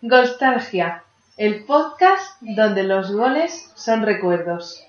Golstalgia, el podcast donde los goles son recuerdos.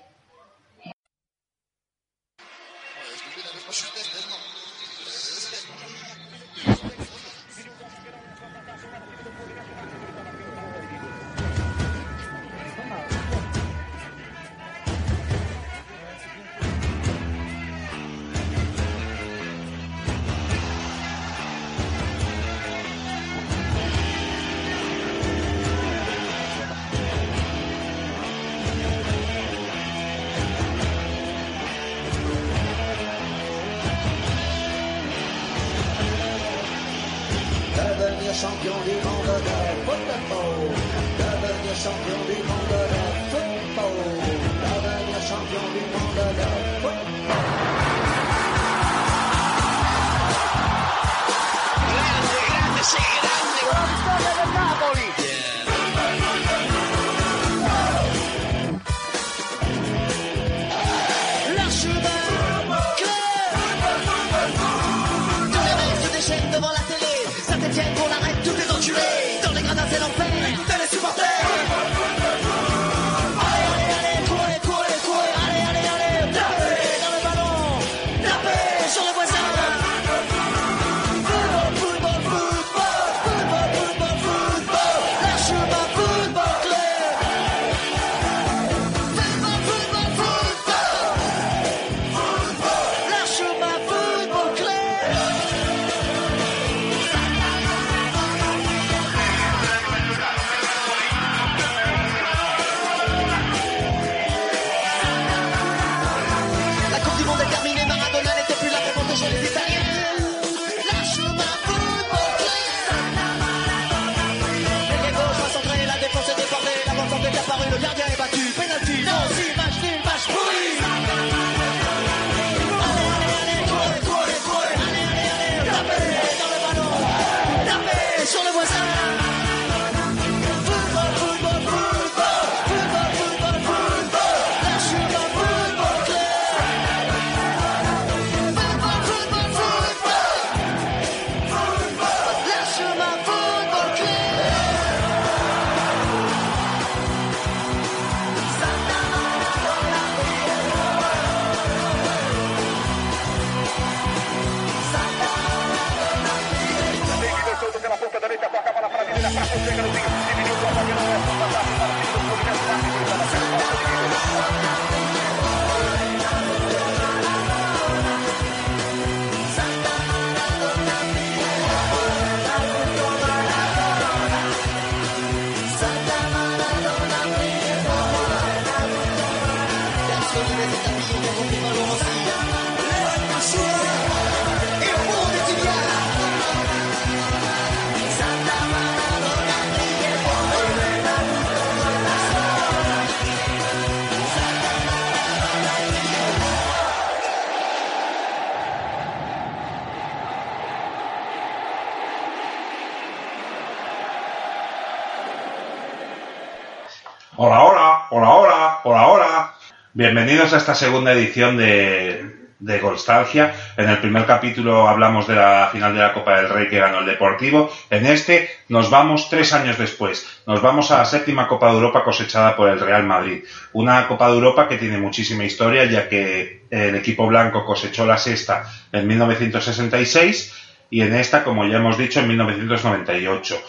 Bienvenidos a esta segunda edición de, de Golstalgia. En el primer capítulo hablamos de la final de la Copa del Rey que ganó el Deportivo. En este nos vamos tres años después. Nos vamos a la séptima Copa de Europa cosechada por el Real Madrid. Una Copa de Europa que tiene muchísima historia ya que el equipo blanco cosechó la sexta en 1966 y en esta, como ya hemos dicho, en 1998.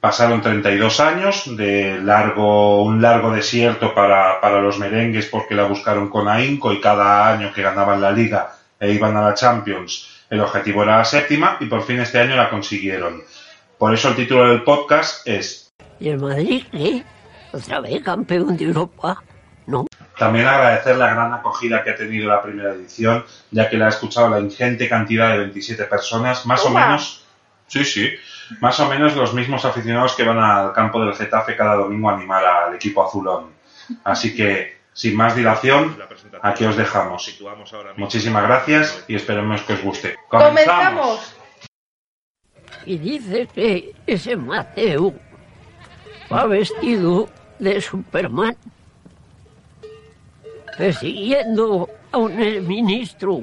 Pasaron 32 años de largo, un largo desierto para, para los merengues porque la buscaron con ahínco y cada año que ganaban la liga e iban a la Champions el objetivo era la séptima y por fin este año la consiguieron. Por eso el título del podcast es ¿Y el Madrid qué? ¿Otra vez campeón de Europa? No. También agradecer la gran acogida que ha tenido la primera edición, ya que la ha escuchado la ingente cantidad de 27 personas, más o menos, sí, sí, más o menos los mismos aficionados que van al campo del Getafe cada domingo a animar al equipo azulón. Así que, sin más dilación, aquí os dejamos. Muchísimas gracias y esperemos que os guste. ¡Comenzamos! Y dice que ese Mateo va vestido de Superman, persiguiendo a un ministro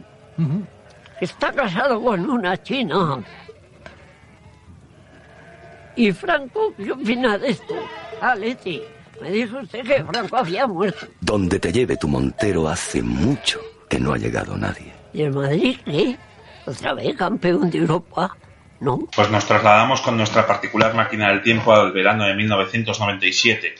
que está casado con una china. ¿Y Franco qué opina de esto? Ah, Leti, me dijo usted que Franco había muerto. Donde te lleve tu Montero hace mucho que no ha llegado nadie. ¿Y el Madrid qué? ¿Otra vez campeón de Europa? ¿No? Pues nos trasladamos con nuestra particular máquina del tiempo al verano de 1997.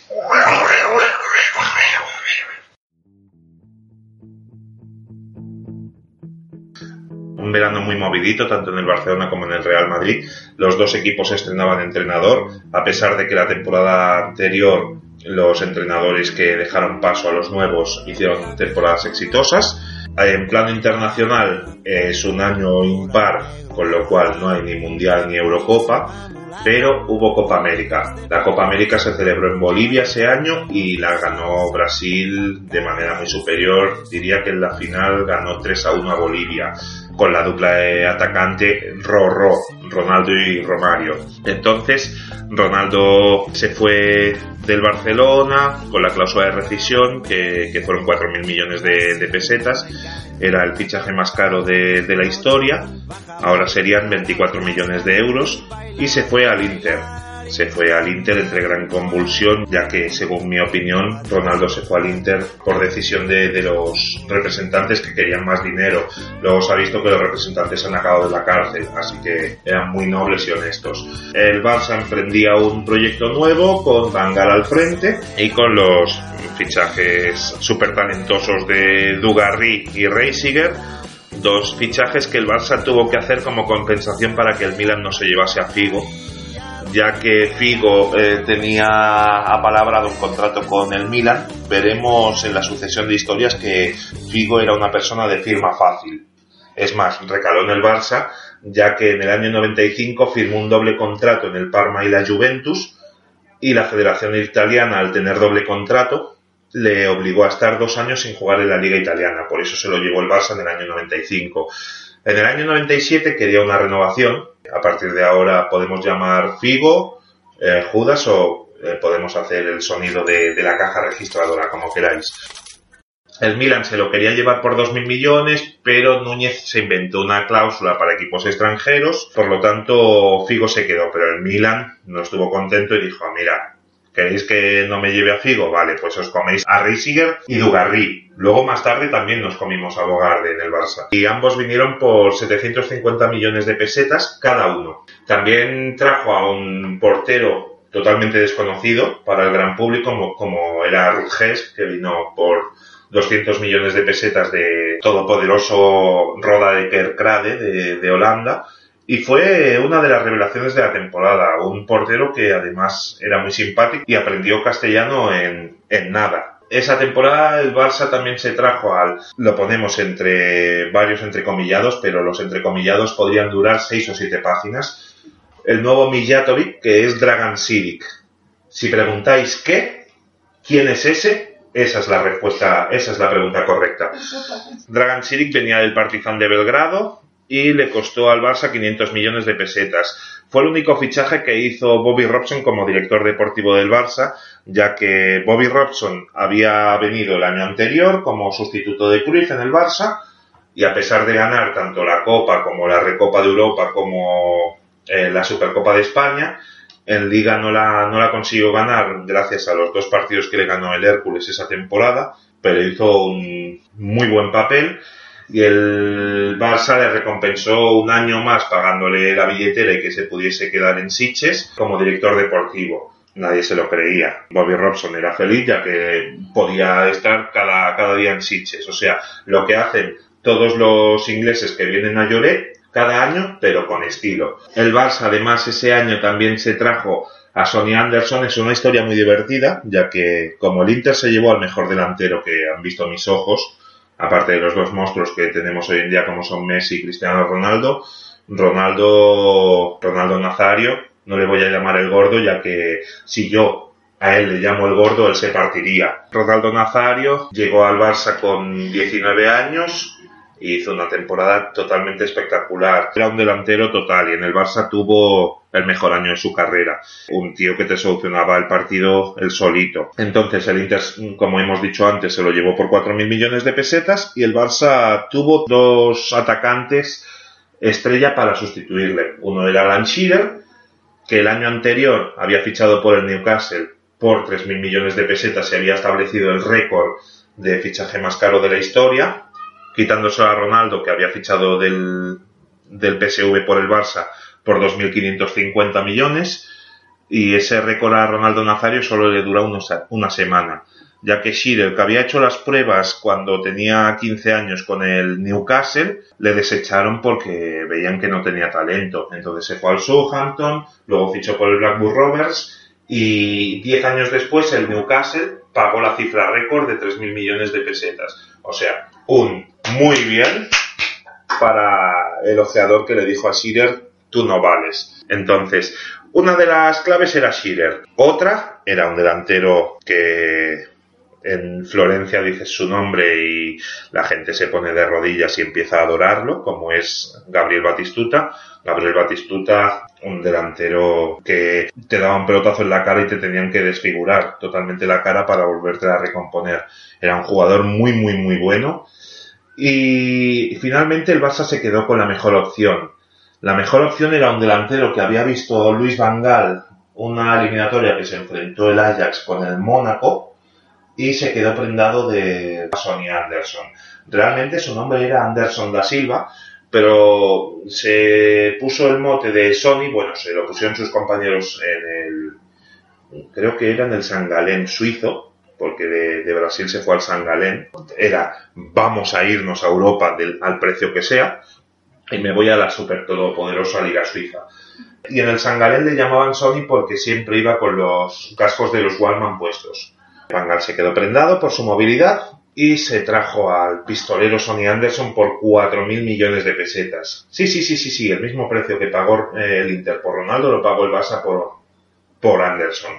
Verano muy movidito, tanto en el Barcelona como en el Real Madrid. Los dos equipos estrenaban entrenador, a pesar de que la temporada anterior los entrenadores que dejaron paso a los nuevos hicieron temporadas exitosas. En plano internacional es un año impar, con lo cual no hay ni Mundial ni Eurocopa, pero hubo Copa América. La Copa América se celebró en Bolivia ese año y la ganó Brasil de manera muy superior. Diría que en la final ganó 3 a 1 a Bolivia con la dupla de atacante Rorro, Ronaldo y Romario. Entonces, Ronaldo se fue del Barcelona con la cláusula de rescisión, que, que fueron 4.000 millones de, de pesetas. Era el fichaje más caro de, de la historia. Ahora serían 24 millones de euros. Y se fue al Inter se fue al Inter entre gran convulsión, ya que, según mi opinión, Ronaldo se fue al Inter por decisión de, de los representantes que querían más dinero. Luego se ha visto que los representantes han acabado de la cárcel, así que eran muy nobles y honestos. El Barça emprendía un proyecto nuevo con Bangal al frente y con los fichajes súper talentosos de Dugarry y Reisiger dos fichajes que el Barça tuvo que hacer como compensación para que el Milan no se llevase a Figo ya que Figo eh, tenía apalabrado un contrato con el Milan, veremos en la sucesión de historias que Figo era una persona de firma fácil. Es más, recaló en el Barça, ya que en el año 95 firmó un doble contrato en el Parma y la Juventus, y la Federación Italiana, al tener doble contrato, le obligó a estar dos años sin jugar en la Liga Italiana, por eso se lo llevó el Barça en el año 95. En el año 97 quería una renovación, a partir de ahora podemos llamar Figo, eh, Judas o eh, podemos hacer el sonido de, la caja registradora, como queráis. El Milan se lo quería llevar por 2.000 millones, pero Núñez se inventó una cláusula para equipos extranjeros, por lo tanto Figo se quedó, pero el Milan no estuvo contento y dijo, mira, ¿Queréis que no me lleve a Figo? Vale, pues os coméis a Reisiger y Dugarry. Luego más tarde también nos comimos a Bogarde en el Barça. Y ambos vinieron por 750 millones de pesetas cada uno. También trajo a un portero totalmente desconocido para el gran público como, como era Rutges, que vino por 200 millones de pesetas de todopoderoso Roda de Kerkrade de, de Holanda y fue una de las revelaciones de la temporada, un portero que además era muy simpático y aprendió castellano en, en nada. Esa temporada el Barça también se trajo al, lo ponemos entre varios entrecomillados, pero los entrecomillados podrían durar seis o siete páginas, el nuevo Mijatovic, que es Dragan Siric. Si preguntáis qué, quién es ese, esa es la respuesta, esa es la pregunta correcta. Dragan Siric venía del Partizan de Belgrado, y le costó al Barça 500 millones de pesetas. Fue el único fichaje que hizo Bobby Robson como director deportivo del Barça, ya que Bobby Robson había venido el año anterior como sustituto de Cruyff en el Barça y a pesar de ganar tanto la Copa como la Recopa de Europa como eh, la Supercopa de España, en Liga no la, no la consiguió ganar gracias a los dos partidos que le ganó el Hércules esa temporada, pero hizo un muy buen papel y el Barça le recompensó un año más pagándole la billetera y que se pudiese quedar en Sitges como director deportivo. Nadie se lo creía. Bobby Robson era feliz ya que podía estar cada, cada día en Sitges. O sea, lo que hacen todos los ingleses que vienen a Lloret cada año, pero con estilo. El Barça además ese año también se trajo a Sonny Anderson. Es una historia muy divertida, ya que como el Inter se llevó al mejor delantero que han visto mis ojos, aparte de los dos monstruos que tenemos hoy en día como son Messi y Cristiano Ronaldo, Ronaldo, Ronaldo Nazario, no le voy a llamar el gordo ya que si yo a él le llamo el gordo, él se partiría. Ronaldo Nazario llegó al Barça con 19 años, hizo una temporada totalmente espectacular. Era un delantero total y en el Barça tuvo el mejor año de su carrera. Un tío que te solucionaba el partido el solito. Entonces el Inter, como hemos dicho antes, se lo llevó por 4.000 millones de pesetas y el Barça tuvo dos atacantes estrella para sustituirle. Uno era Alan que el año anterior había fichado por el Newcastle por 3.000 millones de pesetas y había establecido el récord de fichaje más caro de la historia, quitándose a Ronaldo, que había fichado del, del PSV por el Barça por 2.550 millones, y ese récord a Ronaldo Nazario solo le dura unos- una semana, ya que Shearer, que había hecho las pruebas cuando tenía 15 años con el Newcastle, le desecharon porque veían que no tenía talento. Entonces se fue al Southampton, luego fichó por el Blackburn Rovers y 10 años después el Newcastle pagó la cifra récord de 3.000 millones de pesetas. O sea, un muy bien para el ojeador que le dijo a Shearer, tú no vales. Entonces, una de las claves era Shearer. Otra era un delantero que en Florencia dices su nombre y la gente se pone de rodillas y empieza a adorarlo, como es Gabriel Batistuta. Gabriel Batistuta, un delantero que te daba un pelotazo en la cara y te tenían que desfigurar totalmente la cara para volverte a recomponer. Era un jugador muy, muy, muy bueno. Y finalmente el Barça se quedó con la mejor opción. La mejor opción era un delantero que había visto Luis Van Gaal una eliminatoria que se enfrentó el Ajax con el Mónaco y se quedó prendado de Sonny Anderson. Realmente su nombre era Anderson da Silva, pero se puso el mote de Sony, bueno, se lo pusieron sus compañeros en el, creo que era en el San Galén suizo, porque de, Brasil se fue al San Galén, era vamos a irnos a Europa del- al precio que sea, y me voy a la super todopoderosa Liga Suiza. Y en el San Galén le llamaban Sony porque siempre iba con los cascos de los Wallman puestos. Van Gaal se quedó prendado por su movilidad y se trajo al pistolero Sonny Anderson por 4.000 millones de pesetas. Sí, sí, sí, sí, sí, el mismo precio que pagó eh, el Inter por Ronaldo lo pagó el Barça por, por Anderson.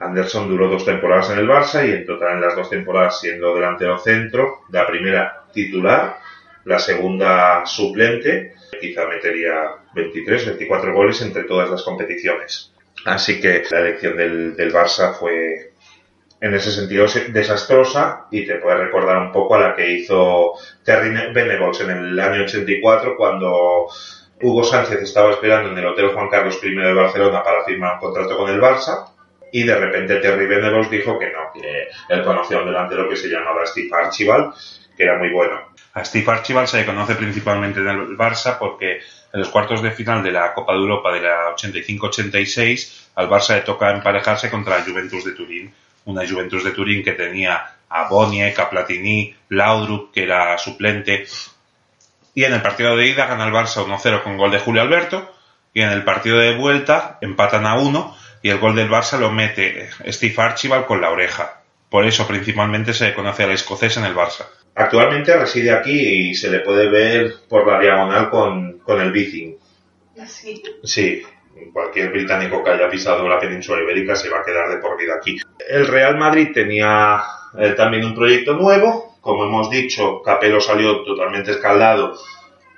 Anderson duró dos temporadas en el Barça y en total en las dos temporadas siendo delantero centro, la primera titular, la segunda suplente, quizá metería 23, 24 goles entre todas las competiciones. Así que la elección del, del Barça fue en ese sentido se- desastrosa y te puede recordar un poco a la que hizo Terry Venables en el año 84 cuando Hugo Sánchez estaba esperando en el Hotel Juan Carlos I de Barcelona para firmar un contrato con el Barça y de repente Terry Venables dijo que no, que él conocía a un delantero que se llamaba Steve Archibald, era muy bueno. A Steve Archibald se le conoce principalmente en el Barça porque en los cuartos de final de la Copa de Europa de la 85-86 al Barça le toca emparejarse contra la Juventus de Turín, una Juventus de Turín que tenía a Boniek, a Platini, Laudrup, que era suplente, y en el partido de ida gana el Barça 1-0 con gol de Julio Alberto, y en el partido de vuelta empatan a 1 y el gol del Barça lo mete Steve Archibald con la oreja. Por eso principalmente se le conoce al escocés en el Barça. Actualmente reside aquí y se le puede ver por la diagonal con, con el Bicing. Sí. Sí, cualquier británico que haya pisado la península ibérica se va a quedar de por vida aquí. El Real Madrid tenía eh, también un proyecto nuevo. Como hemos dicho, Capello salió totalmente escaldado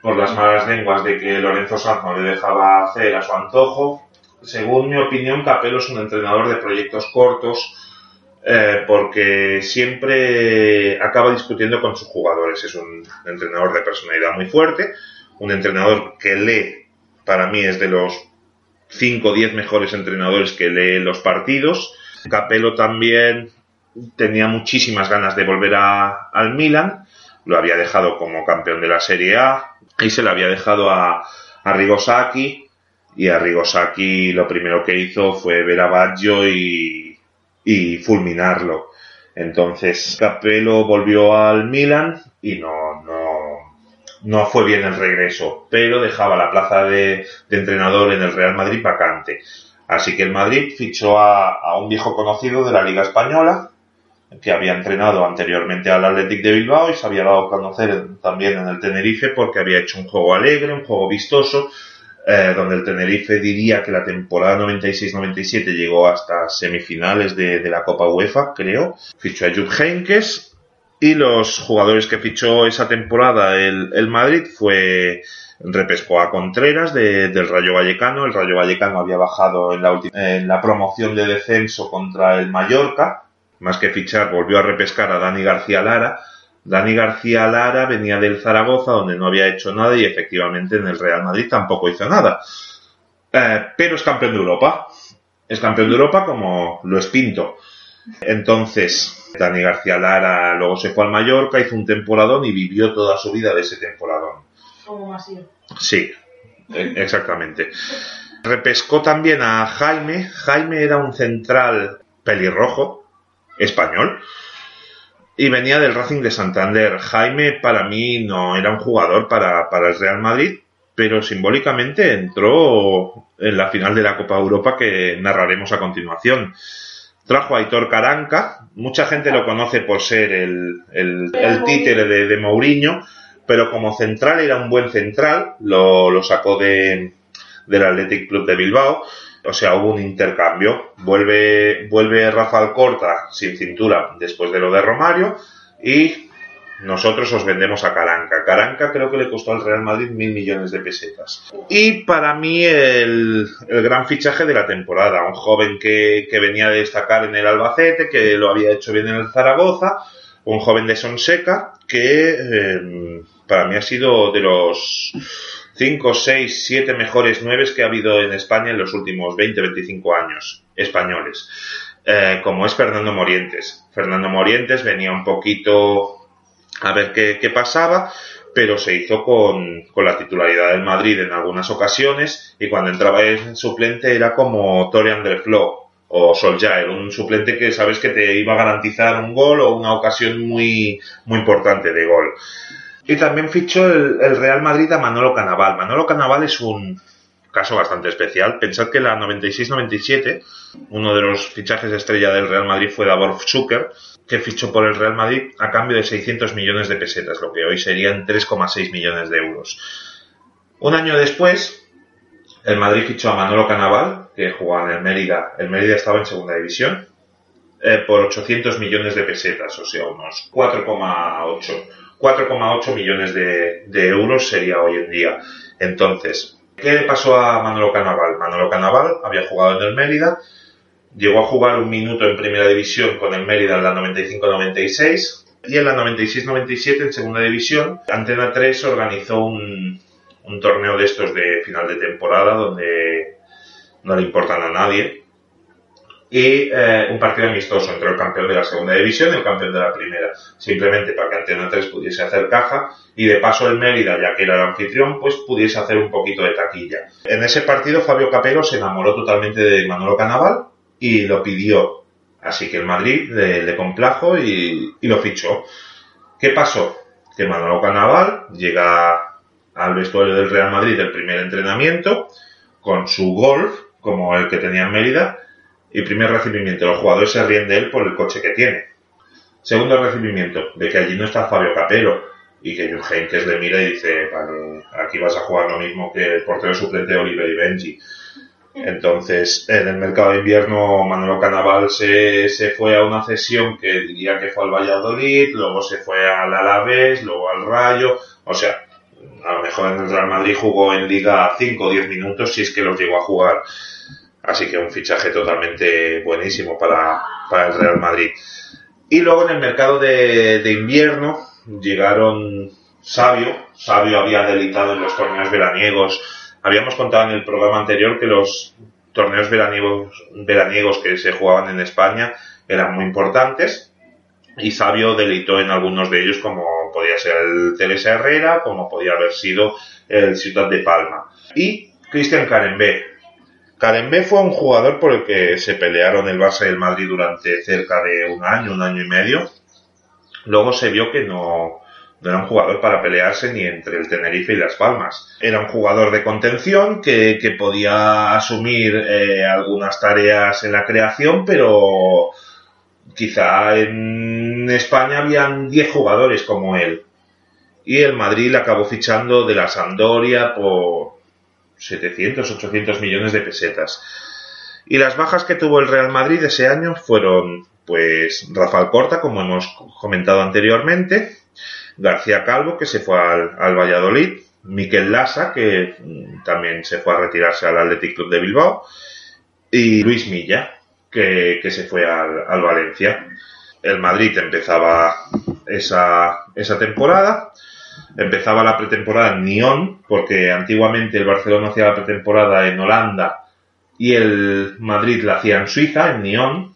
por las malas lenguas de que Lorenzo Sanz no le dejaba hacer a su antojo. Según mi opinión, Capello es un entrenador de proyectos cortos eh, porque siempre acaba discutiendo con sus jugadores. Es un entrenador de personalidad muy fuerte, un entrenador que lee, para mí es de los 5 o 10 mejores entrenadores que lee los partidos. Capello también tenía muchísimas ganas de volver a, al Milan, lo había dejado como campeón de la Serie A y se lo había dejado a, a Rigosaki y a Rigosaki lo primero que hizo fue ver a Baggio y, y fulminarlo. Entonces Capello volvió al Milan y no, no, no fue bien el regreso, pero dejaba la plaza de, de entrenador en el Real Madrid vacante. Así que el Madrid fichó a, a un viejo conocido de la Liga Española, que había entrenado anteriormente al Athletic de Bilbao y se había dado a conocer también en el Tenerife porque había hecho un juego alegre, un juego vistoso, eh, donde el Tenerife diría que la temporada 96-97 llegó hasta semifinales de, de la Copa UEFA, creo. Fichó a Jupp Heynckes y los jugadores que fichó esa temporada el, el Madrid fue repescó a Contreras de- del Rayo Vallecano. El Rayo Vallecano había bajado en la, en la promoción de descenso contra el Mallorca. Más que fichar, volvió a repescar a Dani García Lara. Dani García Lara venía del Zaragoza, donde no había hecho nada, y efectivamente en el Real Madrid tampoco hizo nada. Eh, pero es campeón de Europa. Es campeón de Europa como lo es Pinto. Entonces, Dani García Lara luego se fue al Mallorca, hizo un temporadón y vivió toda su vida de ese temporadón. Como Masío. Sí, e- exactamente. Repescó también a Jaime. Jaime era un central pelirrojo, español, y venía del Racing de Santander. Jaime para mí no era un jugador para, para el Real Madrid, pero simbólicamente entró en la final de la Copa Europa que narraremos a continuación. Trajo a Aitor Caranca, mucha gente lo conoce por ser el, el, el títere de, de Mourinho, pero como central era un buen central, lo, lo sacó de, del Athletic Club de Bilbao, o sea, hubo un intercambio. Vuelve, vuelve Rafael Corta sin cintura después de lo de Romario y nosotros os vendemos a Caranca. Caranca creo que le costó al Real Madrid mil millones de pesetas. Y para mí el, el gran fichaje de la temporada, un joven que, que venía de destacar en el Albacete, que lo había hecho bien en el Zaragoza, un joven de Sonseca que eh, para mí ha sido de los 5, 6, 7 mejores 9 que ha habido en España en los últimos 20, 25 años españoles, eh, como es Fernando Morientes. Fernando Morientes venía un poquito a ver qué, pasaba, pero se hizo con, con, la titularidad del Madrid en algunas ocasiones y cuando entraba en suplente era como Torian del Flo o Soljaer, un suplente que sabes que te iba a garantizar un gol o una ocasión muy, muy importante de gol. Y también fichó el, Real Madrid a Manolo Canaval. Manolo Canaval es un caso bastante especial. Pensad que la 96-97, uno de los fichajes estrella del Real Madrid fue Davor Zucker, que fichó por el Real Madrid a cambio de 600 millones de pesetas, lo que hoy serían 3,6 millones de euros. Un año después, el Madrid fichó a Manolo Canaval, que jugaba en el Mérida. El Mérida estaba en segunda división, eh, por 800 millones de pesetas, o sea, unos 4,8 4,8 millones de, euros sería hoy en día. Entonces, ¿qué le pasó a Manolo Canaval? Manolo Canaval había jugado en el Mérida, llegó a jugar un minuto en primera división con el Mérida en la 95-96 y en la 96-97 en segunda división, Antena 3 organizó un torneo de estos de final de temporada donde no le importan a nadie, y eh, un partido amistoso entre el campeón de la segunda división y el campeón de la primera, simplemente para que Antena 3 pudiese hacer caja y de paso el Mérida, ya que era el anfitrión, pues pudiese hacer un poquito de taquilla. En ese partido Fabio Capello se enamoró totalmente de Manolo Canaval y lo pidió, así que el Madrid le, complajo y, y lo fichó. ¿Qué pasó? Que Manolo Canaval llega al vestuario del Real Madrid del primer entrenamiento con su golf, como el que tenía en Mérida, y primer recibimiento, los jugadores se ríen de él por el coche que tiene. Segundo recibimiento, de que allí no está Fabio Capello y que Jules Heynckes le mira y dice, vale, aquí vas a jugar lo mismo que el portero suplente Oliver y Benji. Entonces, en el mercado de invierno, Manolo Canaval se, se fue a una cesión que diría que fue al Valladolid, luego se fue al Alavés, luego al Rayo, o sea, a lo mejor en el Real Madrid jugó en Liga 5 o 10 minutos si es que los llegó a jugar. Así que un fichaje totalmente buenísimo para, para el Real Madrid. Y luego en el mercado de, invierno llegaron Sabio. Sabio había delitado en los torneos veraniegos. Habíamos contado en el programa anterior que los torneos veraniegos, veraniegos que se jugaban en España eran muy importantes. Y Sabio delitó en algunos de ellos como podía ser el Teresa Herrera, como podía haber sido el Ciudad de Palma. Y Cristian Carembé, Carembé fue un jugador por el que se pelearon el Barça y el Madrid durante cerca de un año, un año y medio. Luego se vio que no, no era un jugador para pelearse ni entre el Tenerife y Las Palmas. Era un jugador de contención que, que podía asumir eh, algunas tareas en la creación, pero quizá en España habían 10 jugadores como él. Y el Madrid acabó fichando de la Sampdoria por 700, 800 millones de pesetas. Y las bajas que tuvo el Real Madrid ese año fueron, pues, Rafael Corta, como hemos comentado anteriormente, García Calvo, que se fue al, al Valladolid, Miquel Lasa, que también se fue a retirarse al Athletic Club de Bilbao, y Luis Milla, que, que se fue al, al, Valencia. El Madrid empezaba esa, esa temporada empezaba la pretemporada en Nyon, porque antiguamente el Barcelona hacía la pretemporada en Holanda y el Madrid la hacía en Suiza, en Nyon,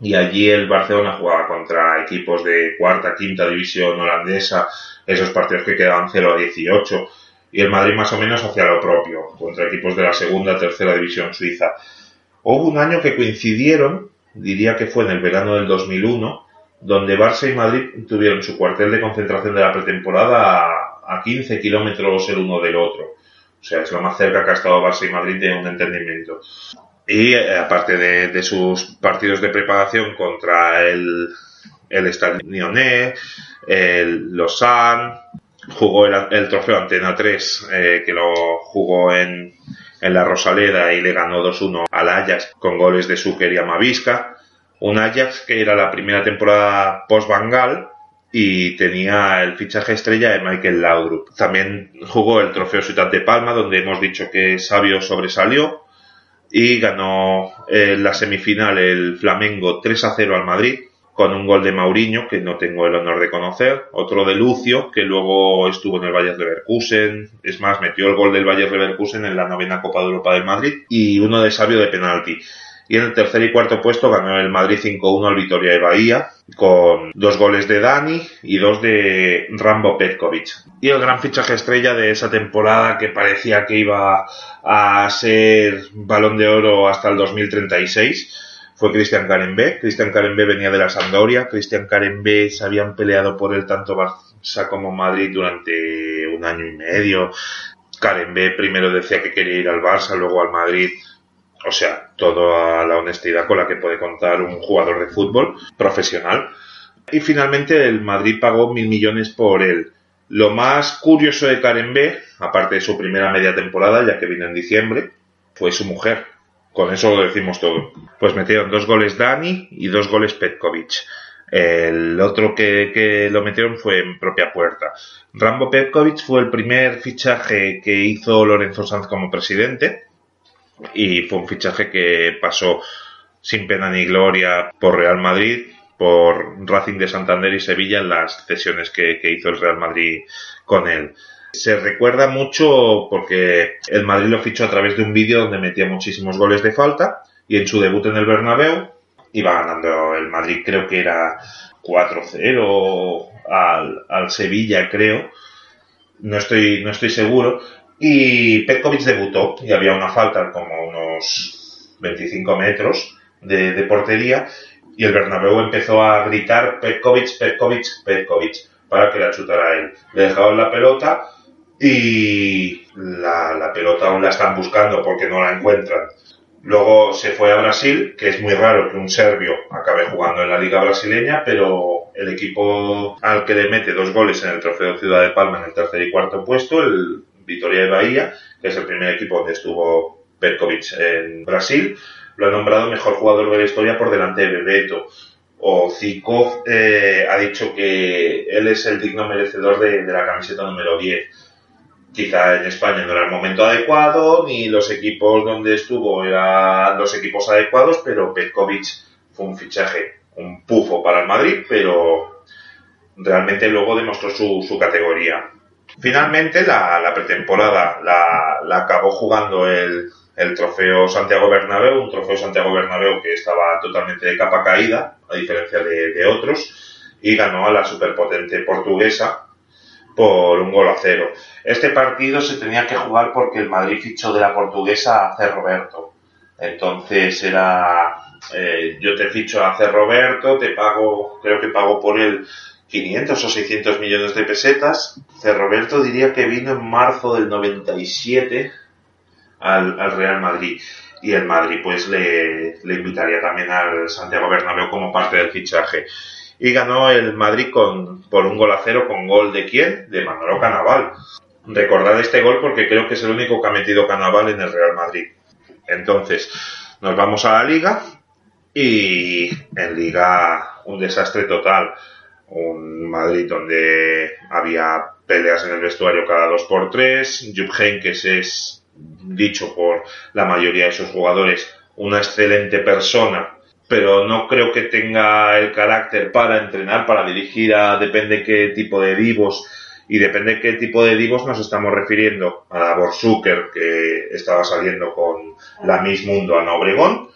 y allí el Barcelona jugaba contra equipos de cuarta, quinta división holandesa, esos partidos que quedaban 0 a 18, y el Madrid más o menos hacía lo propio, contra equipos de la segunda, tercera división suiza. Hubo un año que coincidieron, diría que fue en el verano del 2001, donde Barça y Madrid tuvieron su cuartel de concentración de la pretemporada a, a 15 kilómetros el uno del otro. O sea, es lo más cerca que ha estado Barça y Madrid de un entendimiento. Y eh, aparte de, de sus partidos de preparación contra el, el Stade Lyonnais, el Lausanne, jugó el, el trofeo Antena 3, eh, que lo jugó en, en la Rosaleda y le ganó 2-1 al Ajax con goles de Zucker y Amavisca. Un Ajax que era la primera temporada post-Bangal y tenía el fichaje estrella de Michael Laudrup. También jugó el trofeo Ciutat de Palma, donde hemos dicho que Sabio sobresalió y ganó en la semifinal el Flamengo 3 a 0 al Madrid con un gol de Mauriño que no tengo el honor de conocer, otro de Lucio que luego estuvo en el Bayern Leverkusen, es más metió el gol del Bayern Leverkusen en la novena Copa de Europa del Madrid y uno de Sabio de penalti. Y en el tercer y cuarto puesto ganó el Madrid 5-1 al Vitoria de Bahía, con dos goles de Dani y dos de Rambo Petkovic. Y el gran fichaje estrella de esa temporada que parecía que iba a ser balón de oro hasta el 2036 fue Cristian Carembé. Cristian Carembé venía de la Sampdoria. Cristian Carembé se habían peleado por él tanto Barça como Madrid durante un año y medio. Carembé primero decía que quería ir al Barça, luego al Madrid o sea, toda la honestidad con la que puede contar un jugador de fútbol profesional. Y finalmente el Madrid pagó mil millones por él. Lo más curioso de Karen B, aparte de su primera media temporada, ya que vino en diciembre, fue su mujer. Con eso lo decimos todo. Pues metieron dos goles Dani y dos goles Petkovic. El otro que, que, lo metieron fue en propia puerta. Rambo Petkovic fue el primer fichaje que hizo Lorenzo Sanz como presidente y fue un fichaje que pasó sin pena ni gloria por Real Madrid, por Racing de Santander y Sevilla en las cesiones que, que hizo el Real Madrid con él. Se recuerda mucho porque el Madrid lo fichó a través de un vídeo donde metía muchísimos goles de falta y en su debut en el Bernabéu iba ganando el Madrid, creo que era 4-0 al, al Sevilla, creo. No estoy, no estoy seguro, y Petkovic debutó y había una falta como unos 25 metros de, portería y el Bernabéu empezó a gritar Petkovic, Petkovic, Petkovic para que la chutara él. Le dejaron la pelota y la, la, pelota aún la están buscando porque no la encuentran. Luego se fue a Brasil, que es muy raro que un serbio acabe jugando en la liga brasileña, pero el equipo al que le mete dos goles en el trofeo Ciudad de Palma en el tercer y cuarto puesto, el Vitoria de Bahía, que es el primer equipo donde estuvo Perkovic en Brasil, lo ha nombrado mejor jugador de la historia por delante de Bebeto. O Zikov eh, ha dicho que él es el digno merecedor de, la camiseta número 10. Quizá en España no era el momento adecuado, ni los equipos donde estuvo eran los equipos adecuados, pero Petkovic fue un fichaje, un pufo para el Madrid, pero realmente luego demostró su categoría. Finalmente, la, pretemporada la, acabó jugando el, trofeo Santiago Bernabéu, un trofeo Santiago Bernabéu que estaba totalmente de capa caída, a diferencia de, de otros, y ganó a la superpotente portuguesa por un gol a cero. Este partido se tenía que jugar porque el Madrid fichó de la portuguesa a C. Roberto. Entonces era, eh, yo te ficho a C. Roberto, te pago, creo que pago por él 500 o 600 millones de pesetas. C. Roberto diría que vino en marzo del 97 al, al Real Madrid. Y el Madrid pues le, le, invitaría también al Santiago Bernabéu como parte del fichaje. Y ganó el Madrid con, por un gol a cero con gol de quién? De Manolo Canaval. Recordad este gol porque creo que es el único que ha metido Canaval en el Real Madrid. Entonces, nos vamos a la liga y en liga un desastre total un Madrid donde había peleas en el vestuario cada dos por tres. Jupp Heynckes es dicho por la mayoría de sus jugadores una excelente persona, pero no creo que tenga el carácter para entrenar, para dirigir a depende qué tipo de vivos y depende qué tipo de divos nos estamos refiriendo. A Borsuker, que estaba saliendo con la Miss Mundo a Obregón.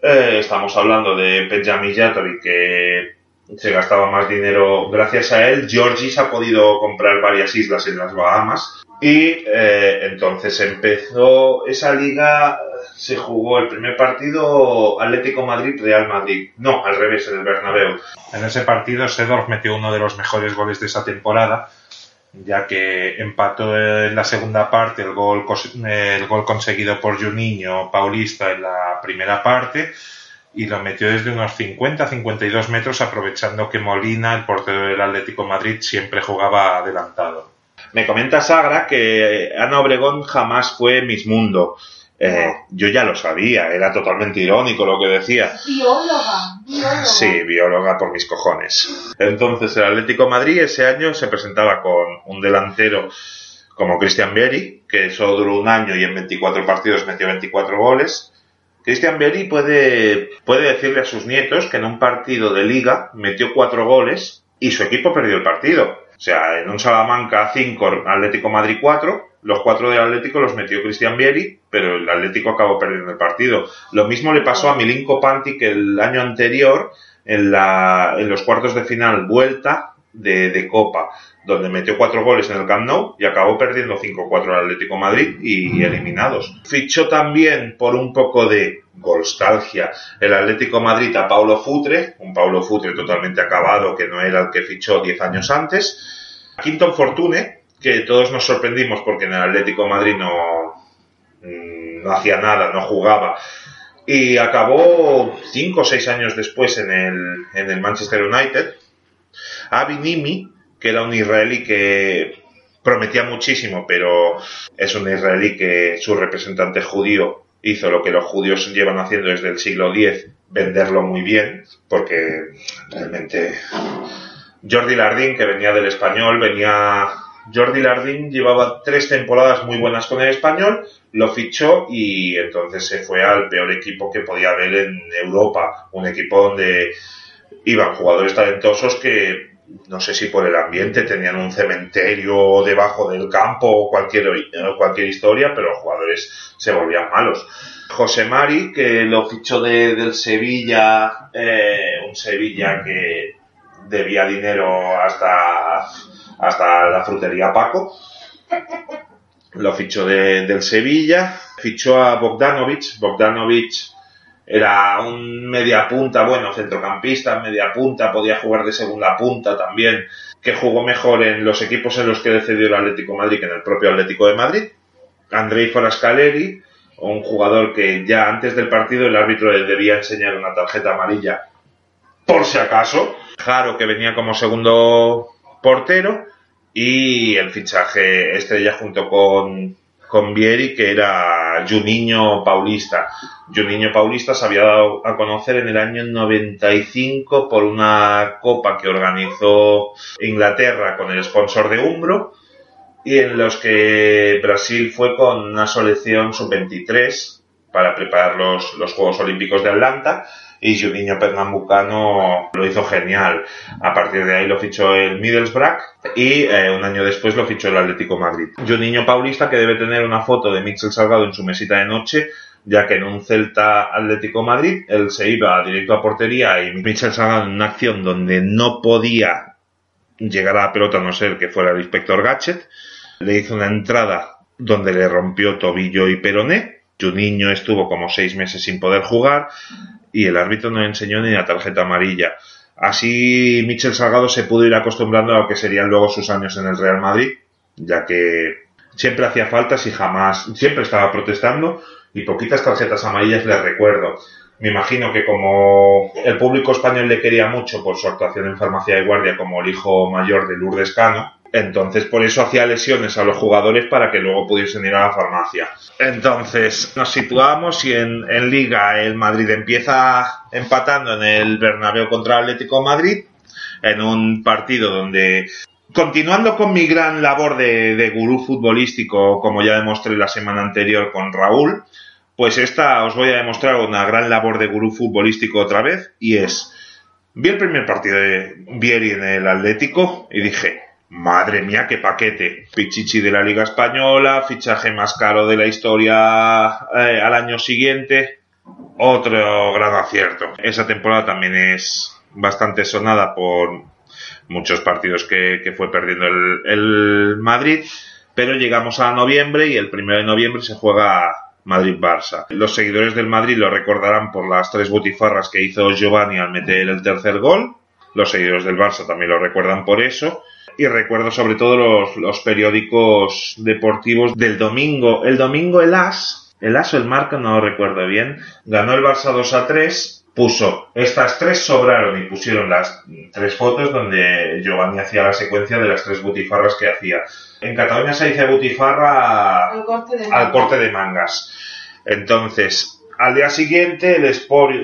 Eh, estamos hablando de Benjamin Yattori, que se gastaba más dinero gracias a él. Georgis ha podido comprar varias islas en las Bahamas. Y eh, entonces empezó esa liga, se jugó el primer partido Atlético Madrid-Real Madrid. No, al revés, en el Bernabéu. En ese partido Sedorf metió uno de los mejores goles de esa temporada, ya que empató en la segunda parte el gol, el gol conseguido por Juninho Paulista en la primera parte y lo metió desde unos 50-52 metros aprovechando que Molina, el portero del Atlético Madrid, siempre jugaba adelantado. Me comenta Sagra que Ana Obregón jamás fue Miss Mundo. Eh, yo ya lo sabía, era totalmente irónico lo que decía. Bióloga, bióloga. Sí, bióloga por mis cojones. Entonces, el Atlético de Madrid ese año se presentaba con un delantero como Christian Vieri, que solo duró un año y en 24 partidos metió 24 goles. Christian Vieri puede, puede decirle a sus nietos que en un partido de liga metió 4 goles y su equipo perdió el partido. O sea, en un Salamanca 5, Atlético Madrid 4, los 4 del Atlético los metió Christian Vieri, pero el Atlético acabó perdiendo el partido. Lo mismo le pasó a Milinko Pantic el año anterior en, la, en los cuartos de final vuelta de, de Copa, donde metió cuatro goles en el Camp Nou y acabó perdiendo 5-4 al Atlético Madrid y eliminados. Fichó también por un poco de golstalgia el Atlético Madrid a Paulo Futre, un Paulo Futre totalmente acabado que no era el que fichó 10 años antes. A Quinton Fortune, que todos nos sorprendimos porque en el Atlético Madrid no, mm, no hacía nada, no jugaba. Y acabó cinco o seis años después en el, en el Manchester United. Avi Nimi, que era un israelí que prometía muchísimo, pero es un israelí que su representante judío hizo lo que los judíos llevan haciendo desde el siglo X, venderlo muy bien, porque realmente Jordi Lardín, que venía del español, venía... Jordi Lardín llevaba tres temporadas muy buenas con el español, lo fichó y entonces se fue al peor equipo que podía haber en Europa, un equipo donde iban jugadores talentosos que no sé si por el ambiente tenían un cementerio debajo del campo o cualquier, cualquier historia, pero los jugadores se volvían malos. José Mari, que lo fichó de, del Sevilla, eh, un Sevilla que debía dinero hasta, hasta la frutería Paco. Lo fichó de, del Sevilla. Fichó a Bogdanovic. Bogdanovic era un media punta, bueno, centrocampista, media punta, podía jugar de segunda punta también, que jugó mejor en los equipos en los que decidió el Atlético Madrid que en el propio Atlético de Madrid. Andrei Forascaleri, un jugador que ya antes del partido el árbitro le debía enseñar una tarjeta amarilla por si acaso. Jaro, que venía como segundo portero, y el fichaje estrella junto con, con Vieri, que era Juninho Paulista. Juninho Paulista se había dado a conocer en el año 95 por una copa que organizó Inglaterra con el sponsor de Umbro y en los que Brasil fue con una selección sub-23 para preparar los, los Juegos Olímpicos de Atlanta y Juninho Pernambucano lo hizo genial. A partir de ahí lo fichó el Middlesbrough y eh, un año después lo fichó el Atlético Madrid. Juninho Paulista que debe tener una foto de Michel Salgado en su mesita de noche ya que en un Celta Atlético Madrid él se iba directo a portería y Michel Salgado en una acción donde no podía llegar a la pelota a no ser que fuera el inspector Gadget le hizo una entrada donde le rompió tobillo y peroné Juninho estuvo como seis meses sin poder jugar y el árbitro no enseñó ni la tarjeta amarilla. Así Michel Salgado se pudo ir acostumbrando a lo que serían luego sus años en el Real Madrid, ya que siempre hacía faltas y jamás, siempre estaba protestando y poquitas tarjetas amarillas le recuerdo. Me imagino que como el público español le quería mucho por su actuación en farmacia de guardia como el hijo mayor de Lourdes Cano, entonces por eso hacía lesiones a los jugadores para que luego pudiesen ir a la farmacia. Entonces nos situamos y en, Liga el Madrid empieza empatando en el Bernabéu contra Atlético Madrid en un partido donde continuando con mi gran labor de, de gurú futbolístico como ya demostré la semana anterior con Raúl pues esta os voy a demostrar una gran labor de gurú futbolístico otra vez y es vi el primer partido de Vieri en el Atlético y dije Madre mía, qué paquete. Pichichi de la Liga Española, fichaje más caro de la historia eh, al año siguiente. Otro gran acierto. Esa temporada también es bastante sonada por muchos partidos que, fue perdiendo el, el Madrid. Pero llegamos a noviembre y el primero de noviembre se juega Madrid-Barça. Los seguidores del Madrid lo recordarán por las tres butifarras que hizo Giovanni al meter el tercer gol. Los seguidores del Barça también lo recuerdan por eso. Y recuerdo sobre todo los, los periódicos deportivos del domingo. El domingo el As, el As o el Marca, no lo recuerdo bien, ganó el Barça 2 a 3 puso estas tres sobraron y pusieron las tres fotos donde Giovanni hacía la secuencia de las tres butifarras que hacía. En Cataluña se dice butifarra Al corte de al manga. corte de mangas. Entonces, al día siguiente, el Sport,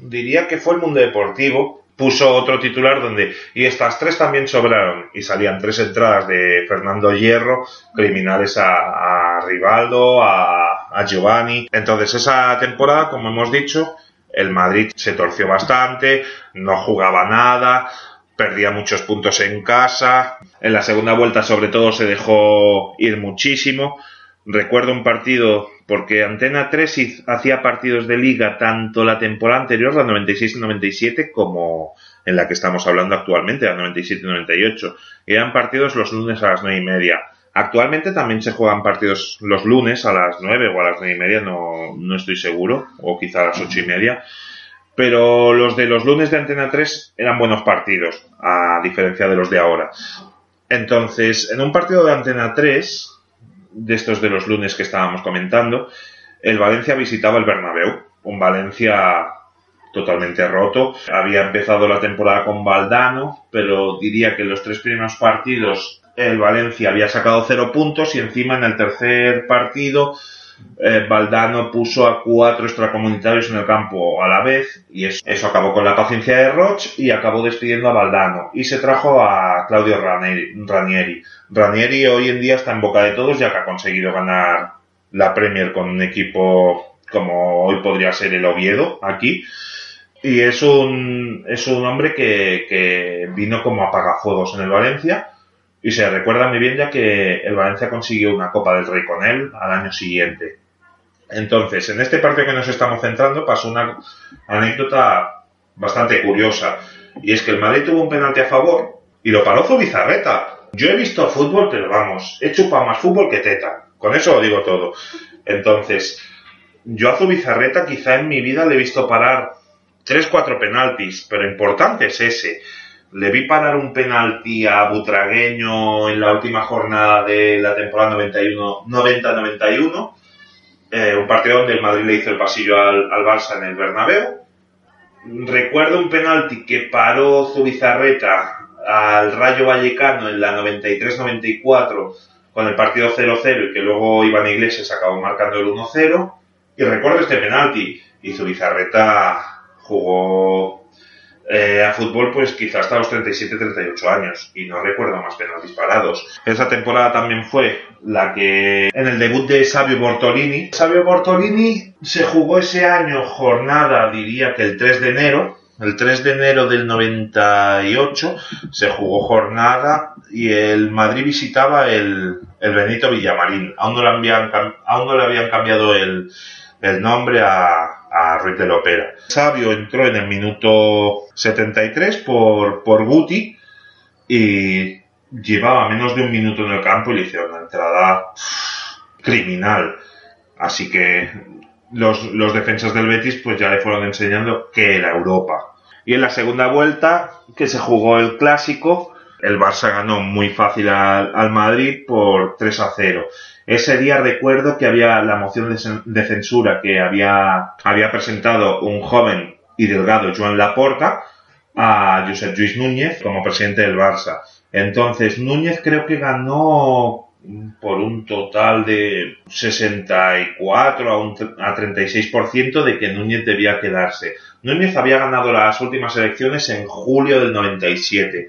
diría que fue el Mundo Deportivo, puso otro titular donde, y estas tres también sobraron, y salían tres entradas de Fernando Hierro, criminales a, a Rivaldo, a, a Giovanni. Entonces, esa temporada, como hemos dicho, el Madrid se torció bastante, no jugaba nada, perdía muchos puntos en casa. En la segunda vuelta, sobre todo, se dejó ir muchísimo. Recuerdo un partido porque Antena 3 hiz- hacía partidos de liga tanto la temporada anterior, la 96-97, como en la que estamos hablando actualmente, la 97-98. Eran partidos los lunes a las 9 y media. Actualmente también se juegan partidos los lunes a las 9 o a las 9 y media, no, no estoy seguro, o quizá a las 8 y media. Pero los de los lunes de Antena 3 eran buenos partidos, a diferencia de los de ahora. Entonces, en un partido de Antena 3, de estos de los lunes que estábamos comentando, el Valencia visitaba el Bernabéu, un Valencia totalmente roto. Había empezado la temporada con Valdano, pero diría que en los tres primeros partidos el Valencia había sacado cero puntos y encima en el tercer partido eh, Valdano puso a cuatro extracomunitarios en el campo a la vez y eso, eso acabó con la paciencia de Roch y acabó despidiendo a Valdano y se trajo a Claudio Ranieri. Ranieri. Hoy en día está en boca de todos ya que ha conseguido ganar la Premier con un equipo como hoy podría ser el Oviedo aquí y es un, es un hombre que, que vino como apagafuegos en el Valencia y se recuerda muy bien ya que el Valencia consiguió una Copa del Rey con él al año siguiente. Entonces, en este partido que nos estamos centrando pasó una anécdota bastante curiosa. Y es que el Madrid tuvo un penalti a favor y lo paró Zubizarreta. Yo he visto fútbol, pero vamos, he chupado más fútbol que teta. Con eso lo digo todo. Entonces, yo a Zubizarreta quizá en mi vida le he visto parar 3-4 penaltis, pero importante es ese. Le vi parar un penalti a Butragueño en la última jornada de la temporada 91 90-91. Eh, un partido donde el Madrid le hizo el pasillo al, al Barça en el Bernabéu. Recuerdo un penalti que paró Zubizarreta al Rayo Vallecano en la 93-94 con el partido 0-0 y que luego Iván Iglesias acabó marcando el 1-0. Y recuerdo este penalti. Y Zubizarreta jugó eh, a fútbol pues quizás hasta los 37-38 años y no recuerdo más penaltis parados. Esa temporada también fue la que en el debut de Sabio Bortolini. Sabio Bortolini se jugó ese año jornada, diría que el 3 de enero. El 3 de enero del 98 se jugó jornada y el Madrid visitaba el, el Benito Villamarín. Aún no le habían, aún no le habían cambiado el, el nombre a, a Ruiz de la Opera. Sabio entró en el minuto 73 por, por Guti y llevaba menos de un minuto en el campo y le hicieron una entrada criminal. Así que los, los defensas del Betis pues ya le fueron enseñando que era Europa. Y en la segunda vuelta, que se jugó el clásico, el Barça ganó muy fácil al, al Madrid por 3 a 0. Ese día recuerdo que había la moción de, de censura que había, había presentado un joven y delgado Joan Laporta a Josep Lluís Núñez como presidente del Barça. Entonces Núñez creo que ganó por un total de 64 a, un, a 36% de que Núñez debía quedarse. Núñez había ganado las últimas elecciones en julio del 97.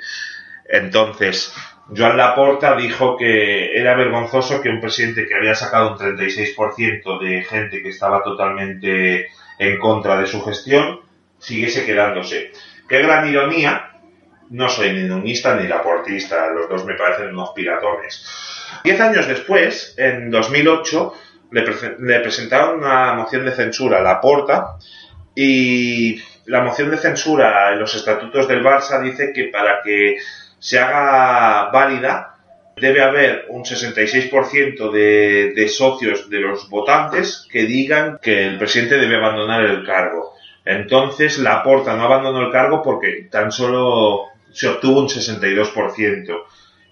Entonces, Joan Laporta dijo que era vergonzoso que un presidente que había sacado un 36% de gente que estaba totalmente en contra de su gestión siguiese quedándose. Qué gran ironía no soy ni nunista ni laportista, los dos me parecen unos piratones. Diez años después, en 2008, le, le presentaron una moción de censura a Laporta y la moción de censura en los estatutos del Barça dice que para que se haga válida debe haber un 66% de, de socios de los votantes que digan que el presidente debe abandonar el cargo. Entonces Laporta no abandonó el cargo porque tan solo se obtuvo un 62%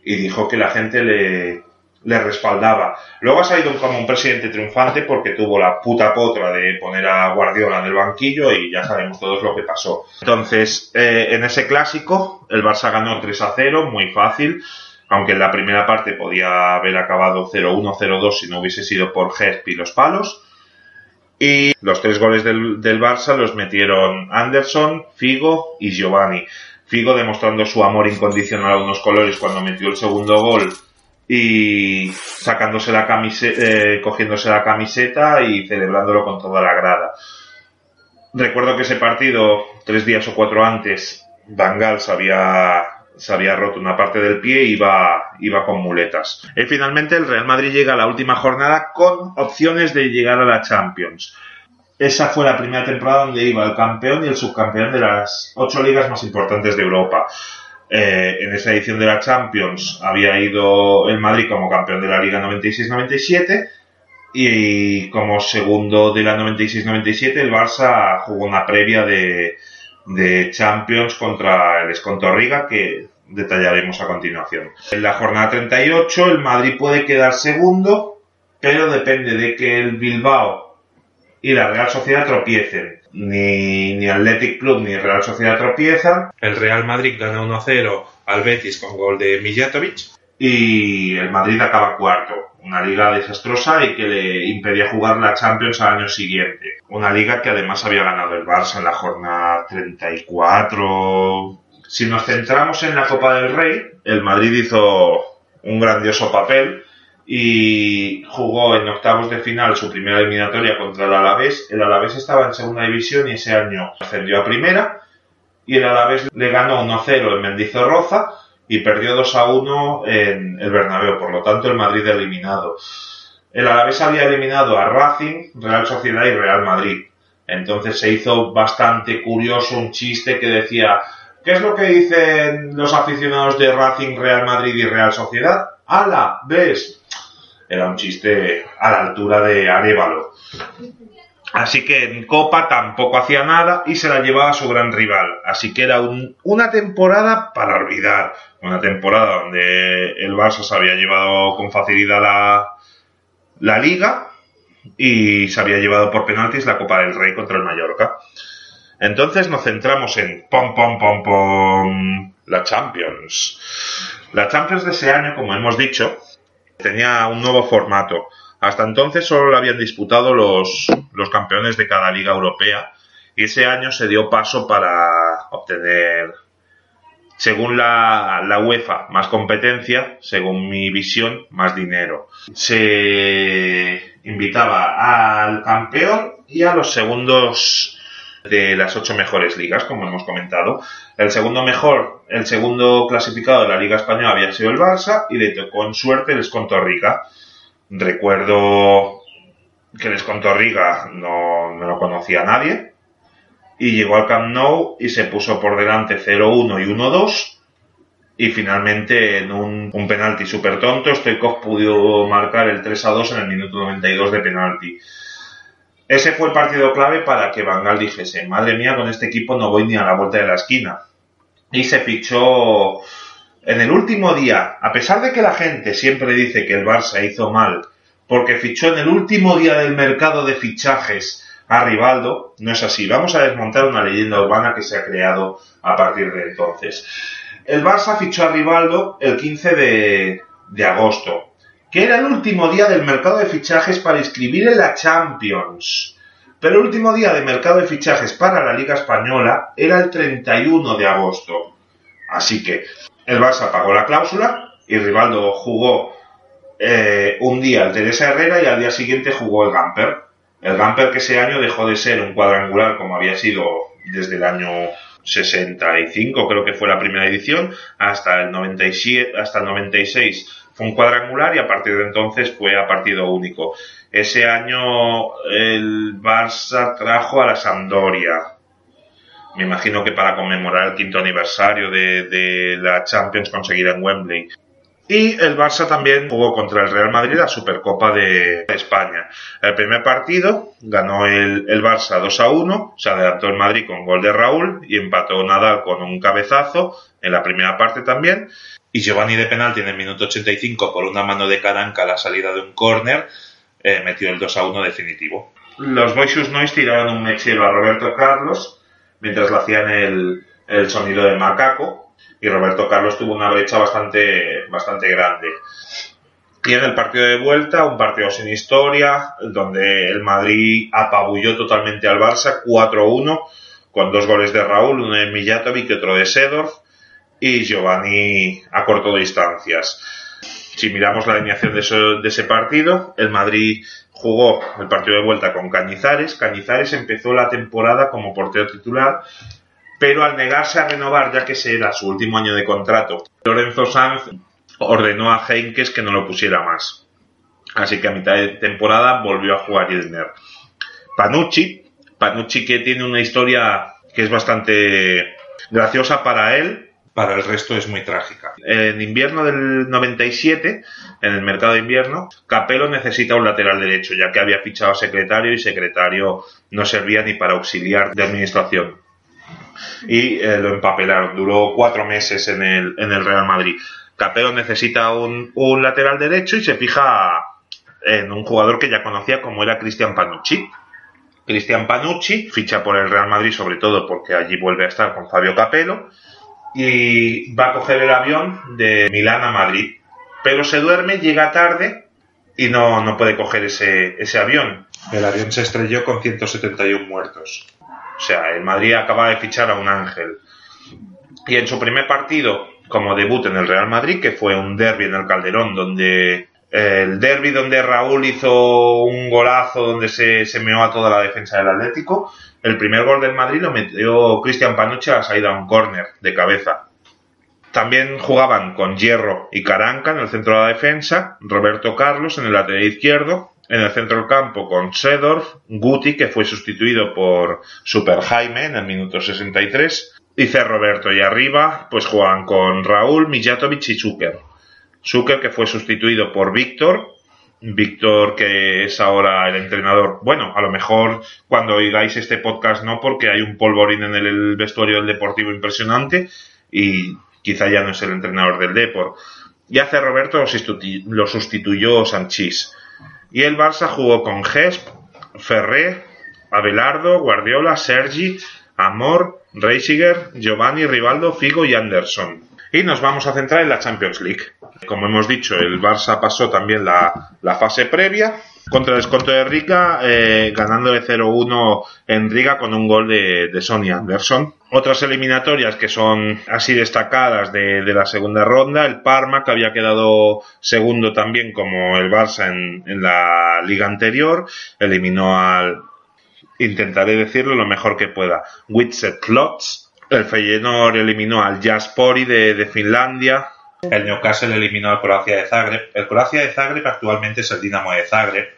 y dijo que la gente le, le respaldaba. Luego ha salido como un presidente triunfante porque tuvo la puta potra de poner a Guardiola en el banquillo y ya sabemos todos lo que pasó. Entonces, eh, en ese clásico, el Barça ganó 3 a 0, muy fácil, aunque en la primera parte podía haber acabado 0-1, 0-2 si no hubiese sido por Gesp y los palos. Y los tres goles del, del Barça los metieron Anderson, Figo y Giovanni. Figo demostrando su amor incondicional a unos colores cuando metió el segundo gol y sacándose la camiseta, cogiéndose la camiseta y celebrándolo con toda la grada. Recuerdo que ese partido, tres días o cuatro antes, Bangal se había, se había roto una parte del pie y iba, iba con muletas. Y finalmente el Real Madrid llega a la última jornada con opciones de llegar a la Champions. Esa fue la primera temporada donde iba el campeón y el subcampeón de las ocho ligas más importantes de Europa. Eh, en esa edición de la Champions había ido el Madrid como campeón de la Liga 96-97 y como segundo de la 96-97 el Barça jugó una previa de, de Champions contra el Escontorriga que detallaremos a continuación. En la jornada 38 el Madrid puede quedar segundo, pero depende de que el Bilbao y la Real Sociedad tropiecen. Ni, ni Athletic Club ni Real Sociedad tropiezan. El Real Madrid gana 1-0 al Betis con gol de Mijatovic. Y el Madrid acaba cuarto. Una liga desastrosa y que le impedía jugar la Champions al año siguiente. Una liga que además había ganado el Barça en la jornada 34. Si nos centramos en la Copa del Rey, el Madrid hizo un grandioso papel y jugó en octavos de final su primera eliminatoria contra el Alavés. El Alavés estaba en segunda división y ese año ascendió a primera y el Alavés le ganó 1-0 en Mendizorroza y perdió 2-1 en el Bernabéu, por lo tanto el Madrid eliminado. El Alavés había eliminado a Racing, Real Sociedad y Real Madrid. Entonces se hizo bastante curioso un chiste que decía ¿Qué es lo que dicen los aficionados de Racing, Real Madrid y Real Sociedad? ¡Hala! ¿Ves? Era un chiste a la altura de Arevalo. Así que en Copa tampoco hacía nada y se la llevaba a su gran rival. Así que era un- una temporada para olvidar. Una temporada donde el Barça se había llevado con facilidad la, la Liga y se había llevado por penaltis la Copa del Rey contra el Mallorca. Entonces nos centramos en pom pom pom pom la Champions. La Champions de ese año, como hemos dicho, tenía un nuevo formato. Hasta entonces solo lo habían disputado los, los campeones de cada liga europea y ese año se dio paso para obtener, según la, la UEFA, más competencia, según mi visión, más dinero. Se invitaba al campeón y a los segundos de las ocho mejores ligas, como hemos comentado. El segundo mejor, el segundo clasificado de la Liga Española había sido el Barça y le tocó en suerte el Escontorriga. Recuerdo que el Escontorriga no, no lo conocía nadie y llegó al Camp Nou y se puso por delante 0-1 y 1-2 y finalmente en un, un penalti súper tonto Stoikov pudo marcar el 3-2 en el minuto 92 de penalti. Ese fue el partido clave para que Bangal dijese, madre mía, con este equipo no voy ni a la vuelta de la esquina. Y se fichó en el último día, a pesar de que la gente siempre dice que el Barça hizo mal, porque fichó en el último día del mercado de fichajes a Rivaldo, no es así. Vamos a desmontar una leyenda urbana que se ha creado a partir de entonces. El Barça fichó a Rivaldo el 15 de, de agosto que era el último día del mercado de fichajes para inscribir en la Champions. Pero el último día de mercado de fichajes para la Liga Española era el 31 de agosto. Así que el Barça pagó la cláusula y Rivaldo jugó eh, un día el Teresa Herrera y al día siguiente jugó el Gamper. El Gamper que ese año dejó de ser un cuadrangular como había sido desde el año 65 creo que fue la primera edición, hasta el 97, hasta el 96 fue un cuadrangular y a partir de entonces fue a partido único. Ese año el Barça trajo a la Sampdoria. Me imagino que para conmemorar el quinto aniversario de, la Champions conseguida en Wembley. Y el Barça también jugó contra el Real Madrid la Supercopa de España. El primer partido ganó el, el, Barça 2 a 1, se adelantó el Madrid con gol de Raúl y empató Nadal con un cabezazo en la primera parte también. Y Giovanni de penalti en el minuto 85 por una mano de Caranca a la salida de un córner eh, metió el 2 a 1 definitivo. Los Boixus Noise tiraron un mechero a Roberto Carlos mientras le hacían el, el sonido de macaco y Roberto Carlos tuvo una brecha bastante, bastante grande. Y en el partido de vuelta, un partido sin historia, donde el Madrid apabulló totalmente al Barça 4-1, con dos goles de Raúl, uno de Mijatovic y otro de Sedorf, y Giovanni acortó distancias. Si miramos la alineación de, de ese partido, el Madrid jugó el partido de vuelta con Cañizares. Cañizares empezó la temporada como portero titular pero al negarse a renovar, ya que ese era su último año de contrato, Lorenzo Sanz ordenó a Heinkes que no lo pusiera más. Así que a mitad de temporada volvió a jugar Ilner. Panucci, Panucci que tiene una historia que es bastante graciosa para él, para el resto es muy trágica. En invierno del 97, en el mercado de invierno, Capello necesita un lateral derecho, ya que había fichado secretario y secretario no servía ni para auxiliar de administración y eh, lo empapelaron. Duró cuatro meses en el, en el Real Madrid. Capello necesita un, un, lateral derecho y se fija en un jugador que ya conocía como era Cristian Panucci. Cristian Panucci ficha por el Real Madrid sobre todo porque allí vuelve a estar con Fabio Capello y va a coger el avión de Milán a Madrid. Pero se duerme, llega tarde y no, no puede coger ese, ese avión. El avión se estrelló con 171 muertos. O sea, el Madrid acaba de fichar a un ángel. Y en su primer partido, como debut en el Real Madrid, que fue un derby en el Calderón, donde el derby donde Raúl hizo un golazo donde se, se meó a toda la defensa del Atlético, el primer gol del Madrid lo metió Cristian Panucci a salida a un córner de cabeza. También jugaban con Hierro y Caranca en el centro de la defensa, Roberto Carlos en el lateral izquierdo, en el centro del campo con Sedorf, Guti, que fue sustituido por Super Jaime en el minuto 63, y. Roberto. Y arriba, pues juegan con Raúl, Mijatovic y Zucker. Zucker, que fue sustituido por Víctor. Víctor, que es ahora el entrenador. Bueno, a lo mejor cuando oigáis este podcast no, porque hay un polvorín en el vestuario del Deportivo impresionante y quizá ya no es el entrenador del Deport. Y hace Roberto lo, lo sustituyó Sanchís. Y el Barça jugó con Gesp, Ferré, Abelardo, Guardiola, Sergi, Amor, Reisiger, Giovanni, Rivaldo, Figo y Anderson. Y nos vamos a centrar en la Champions League. Como hemos dicho, el Barça pasó también la, la fase previa contra el desconto de Riga, eh, ganando de 0-1 en Riga con un gol de, de Sonny Anderson. Otras eliminatorias que son así destacadas de, la segunda ronda, el Parma, que había quedado segundo también como el Barça en, la liga anterior, eliminó al, intentaré decirlo lo mejor que pueda, Witset Lotz. El Feyenoord eliminó al Jaspori de, Finlandia, el Newcastle eliminó al Croacia de Zagreb. El Croacia de Zagreb actualmente es el Dinamo de Zagreb,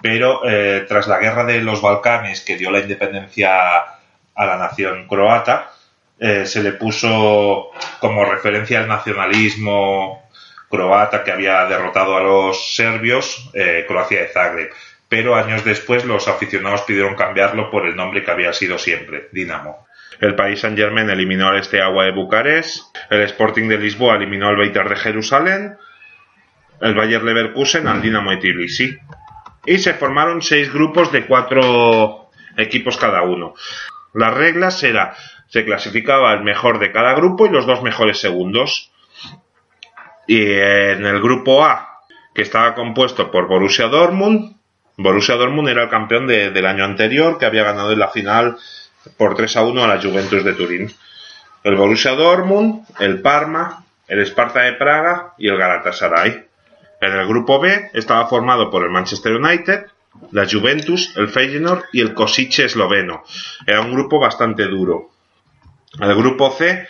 pero eh, tras la guerra de los Balcanes que dio la independencia a la nación croata, eh, se le puso como referencia al nacionalismo croata que había derrotado a los serbios, eh, Croacia de Zagreb. Pero años después los aficionados pidieron cambiarlo por el nombre que había sido siempre, Dinamo. El Paris Saint Germain eliminó al Steaua de Bucarest, el Sporting de Lisboa eliminó al Beitar de Jerusalén, el Bayer Leverkusen al Dinamo de Tbilisi. Y se formaron seis grupos de cuatro equipos cada uno. Las reglas era, se clasificaba el mejor de cada grupo y los dos mejores segundos. Y en el grupo A, que estaba compuesto por Borussia Dortmund, Borussia Dortmund era el campeón de, del año anterior, que había ganado en la final por 3 a 1 a la Juventus de Turín. El Borussia Dortmund, el Parma, el Sparta de Praga y el Galatasaray. En el grupo B estaba formado por el Manchester United, la Juventus, el Feyenoord y el Kosice esloveno. Era un grupo bastante duro. El grupo C,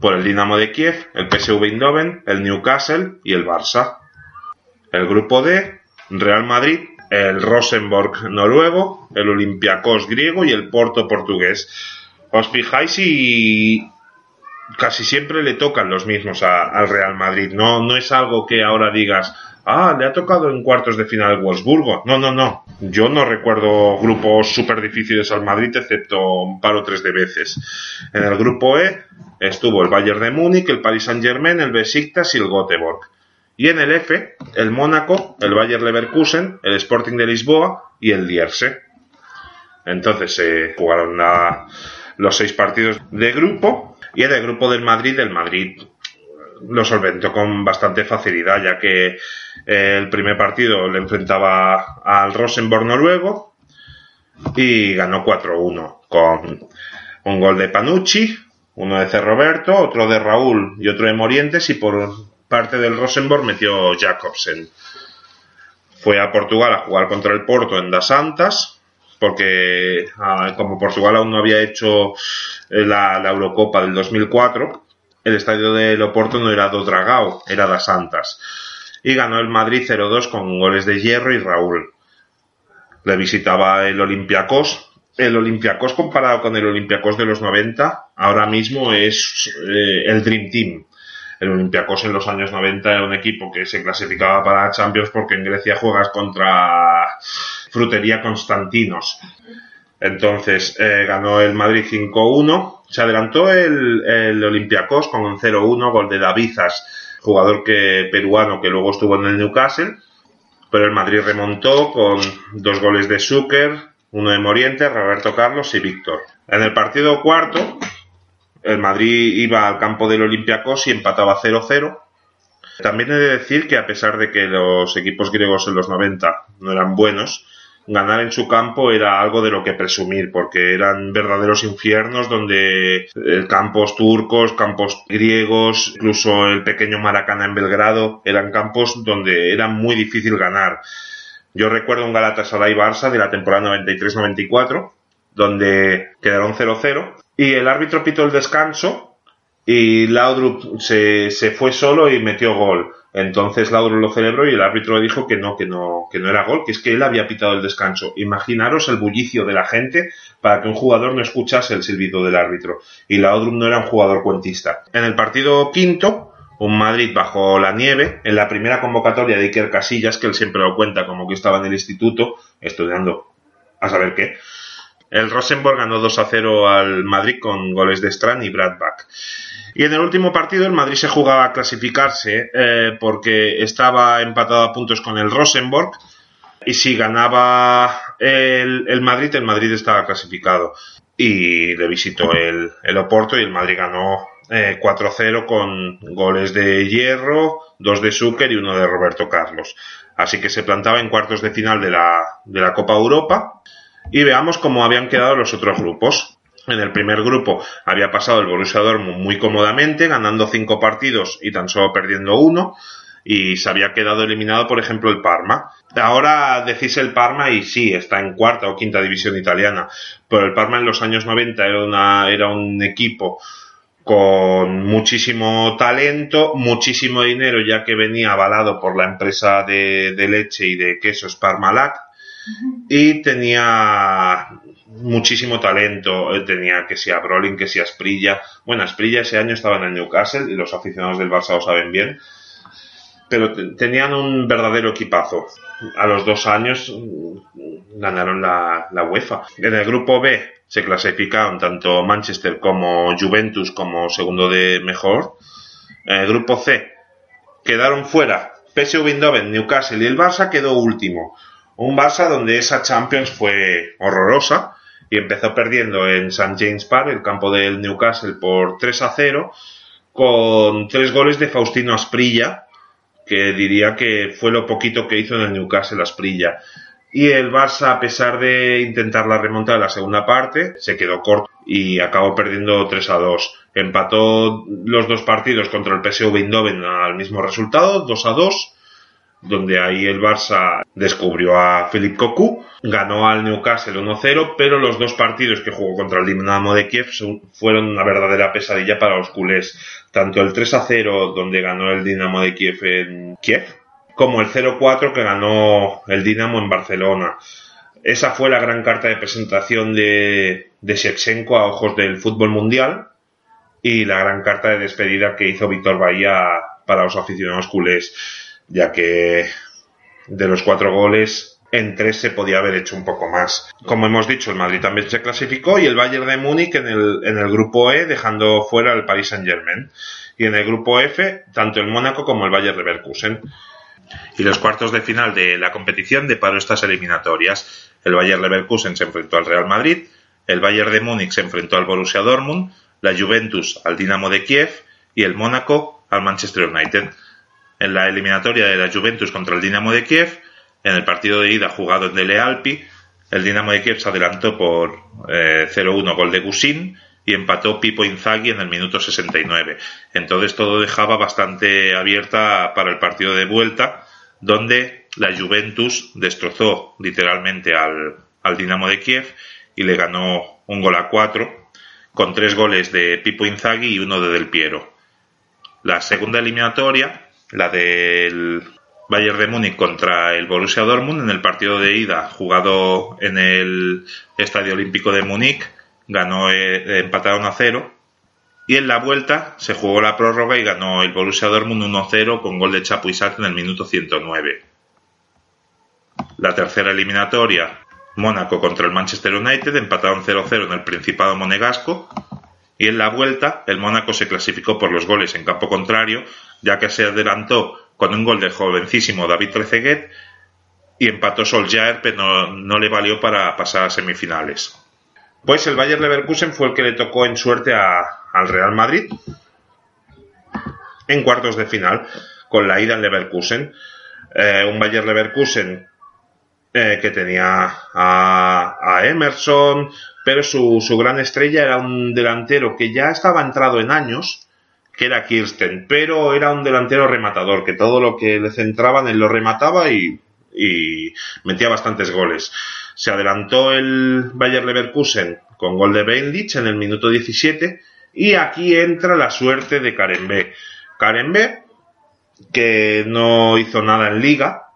por el Dinamo de Kiev, el PSV Eindhoven, el Newcastle y el Barça. El grupo D, Real Madrid, el Rosenborg noruego, el Olympiacos griego y el Porto portugués. Os fijáis y casi siempre le tocan los mismos a- al Real Madrid. No, no es algo que ahora digas, ah, le ha tocado en cuartos de final Wolfsburgo. No, no, no. Yo no recuerdo grupos súper difíciles al Madrid, excepto un par o tres de veces. En el grupo E estuvo el Bayern de Múnich, el Paris Saint Germain, el Besiktas y el Göteborg. Y en el F, el Mónaco, el Bayer Leverkusen, el Sporting de Lisboa y el Lierse. Entonces se jugaron los seis partidos de grupo y en el grupo del Madrid, el Madrid lo solventó con bastante facilidad, ya que eh, el primer partido le enfrentaba al Rosenborg noruego y ganó 4-1 con un gol de Panucci, uno de C. Roberto, otro de Raúl y otro de Morientes y por parte del Rosenborg metió Jacobsen. Fue a Portugal a jugar contra el Porto en Das Santas, porque ah, como Portugal aún no había hecho eh, la, Eurocopa del 2004, el estadio de Oporto no era do Dragao, era Das Santas. Y ganó el Madrid 0-2 con goles de Hierro y Raúl. Le visitaba el Olympiacos. El Olympiacos comparado con el Olympiacos de los 90, ahora mismo es eh, el Dream Team. El Olympiacos en los años 90 era un equipo que se clasificaba para Champions porque en Grecia juegas contra Frutería Constantinos. Entonces eh, ganó el Madrid 5-1. Se adelantó el, Olympiacos con un 0-1, gol de Davizas, jugador que, peruano que luego estuvo en el Newcastle. Pero el Madrid remontó con dos goles de Zucker, uno de Moriente, Roberto Carlos y Víctor. En el partido cuarto, el Madrid iba al campo del Olympiacos y empataba 0-0. También he de decir que a pesar de que los equipos griegos en los 90 no eran buenos, ganar en su campo era algo de lo que presumir, porque eran verdaderos infiernos donde eh, campos turcos, campos griegos, incluso el pequeño Maracana en Belgrado, eran campos donde era muy difícil ganar. Yo recuerdo un Galatasaray Barça de la temporada 93-94, donde quedaron 0-0 y el árbitro pitó el descanso y Laudrup se, se fue solo y metió gol. Entonces Laudrup lo celebró y el árbitro dijo que no, que no, que no era gol, que es que él había pitado el descanso. Imaginaros el bullicio de la gente para que un jugador no escuchase el silbido del árbitro. Y Laudrup no era un jugador cuentista. En el partido quinto, un Madrid bajo la nieve, en la primera convocatoria de Iker Casillas, que él siempre lo cuenta como que estaba en el instituto estudiando a saber qué. El Rosenborg ganó 2 a 0 al Madrid con goles de Strand y Bradback. Y en el último partido el Madrid se jugaba a clasificarse eh, porque estaba empatado a puntos con el Rosenborg y si ganaba el, Madrid, el Madrid estaba clasificado. Y le visitó el, el Oporto y el Madrid ganó eh, 4-0 con goles de Hierro, dos de Zucker y uno de Roberto Carlos. Así que se plantaba en cuartos de final de la, de la Copa Europa y veamos cómo habían quedado los otros grupos. En el primer grupo había pasado el Borussia Dortmund muy cómodamente, ganando cinco partidos y tan solo perdiendo uno, y se había quedado eliminado, por ejemplo, el Parma. Ahora decís el Parma y sí, está en cuarta o quinta división italiana, pero el Parma en los años 90 era, una, era un equipo con muchísimo talento, muchísimo dinero, ya que venía avalado por la empresa de, leche y de quesos Parmalat, y tenía muchísimo talento. Eh, Tenía que sea Brolin, que sea Asprilla. Bueno, Asprilla ese año estaba en el Newcastle y los aficionados del Barça lo saben bien. Pero te- tenían un verdadero equipazo. A los dos años mm, ganaron la, la UEFA. En el grupo B se clasificaron tanto Manchester como Juventus como segundo de mejor. En el grupo C quedaron fuera PSV Eindhoven, Newcastle y el Barça quedó último. Un Barça donde esa Champions fue horrorosa y empezó perdiendo en St. James Park, el campo del Newcastle, por 3 a 0, con tres goles de Faustino Asprilla, que diría que fue lo poquito que hizo en el Newcastle Asprilla. Y el Barça, a pesar de intentar la remontada en la segunda parte, se quedó corto y acabó perdiendo 3 a 2. Empató los dos partidos contra el PSV Eindhoven al mismo resultado, 2 a 2. Donde ahí el Barça descubrió a Philippe Cocu, ganó al Newcastle 1-0, pero los dos partidos que jugó contra el Dinamo de Kiev fueron una verdadera pesadilla para los culés. Tanto el 3-0 donde ganó el Dinamo de Kiev en Kiev, como el 0-4 que ganó el Dinamo en Barcelona. Esa fue la gran carta de presentación de, de Shevchenko a ojos del fútbol mundial y la gran carta de despedida que hizo Víctor Bahía para los aficionados culés, ya que de los cuatro goles en tres se podía haber hecho un poco más. Como hemos dicho, el Madrid también se clasificó y el Bayern de Múnich en el, grupo E dejando fuera al Paris Saint Germain. Y en el grupo F, tanto el Mónaco como el Bayern Leverkusen. Y los cuartos de final de la competición deparó estas eliminatorias. El Bayern Leverkusen se enfrentó al Real Madrid, el Bayern de Múnich se enfrentó al Borussia Dortmund, la Juventus al Dinamo de Kiev y el Mónaco al Manchester United. En la eliminatoria de la Juventus contra el Dinamo de Kiev, en el partido de ida jugado en Dele Alpi, el Dinamo de Kiev se adelantó por 0-1 gol de Gusin y empató Pipo Inzaghi en el minuto 69. Entonces todo dejaba bastante abierta para el partido de vuelta, donde la Juventus destrozó literalmente al, al Dinamo de Kiev y le ganó un gol a cuatro, con tres goles de Pipo Inzaghi y uno de Del Piero. La segunda eliminatoria, la del Bayern de Múnich contra el Borussia Dortmund en el partido de ida jugado en el Estadio Olímpico de Múnich, ganó eh, empataron a cero y en la vuelta se jugó la prórroga y ganó el Borussia Dortmund 1-0 con gol de Chapuisat en el minuto 109. La tercera eliminatoria, Mónaco contra el Manchester United, empataron 0-0 en el Principado Monegasco y en la vuelta el Mónaco se clasificó por los goles en campo contrario, ya que se adelantó con un gol del jovencísimo David Trezeguet y empató Solskjaer, pero no, le valió para pasar a semifinales. Pues el Bayer Leverkusen fue el que le tocó en suerte a, al Real Madrid en cuartos de final con la ida en Leverkusen. Eh, un Bayer Leverkusen eh, que tenía a, Emerson, pero su, gran estrella era un delantero que ya estaba entrado en años, era Kirsten, pero era un delantero rematador, que todo lo que le centraban él lo remataba y, metía bastantes goles. Se adelantó el Bayer Leverkusen con gol de Beinlich en el minuto 17 y aquí entra la suerte de Karembe. Karembe, que no hizo nada en liga,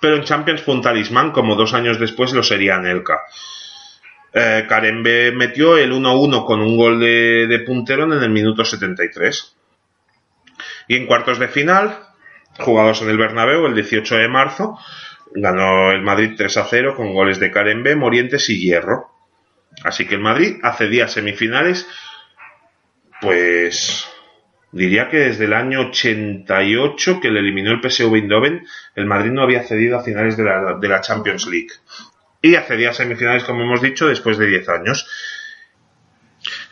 pero en Champions fue un talismán, como dos años después lo sería en Elka. Eh, metió el 1-1 con un gol de, de en el minuto 73. Y en cuartos de final, jugados en el Bernabéu el 18 de marzo, ganó el Madrid 3 0 con goles de Karembe, Morientes y Hierro. Así que el Madrid accedía a semifinales, pues diría que desde el año 88 que le eliminó el PSV Eindhoven, el Madrid no había accedido a finales de la, de la Champions League. Y accedía a semifinales, como hemos dicho, después de 10 años.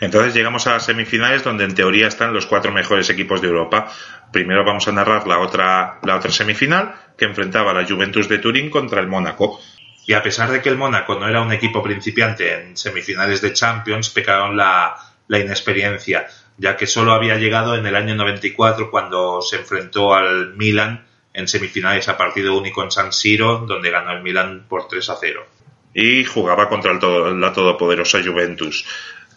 Entonces llegamos a las semifinales donde en teoría están los cuatro mejores equipos de Europa. Primero vamos a narrar la otra, la otra semifinal que enfrentaba la Juventus de Turín contra el Mónaco. Y a pesar de que el Mónaco no era un equipo principiante en semifinales de Champions, pecaron la, la inexperiencia, ya que solo había llegado en el año 94 cuando se enfrentó al Milan en semifinales a partido único en San Siro, donde ganó el Milan por 3 a 0. Y jugaba contra el todo, la todopoderosa Juventus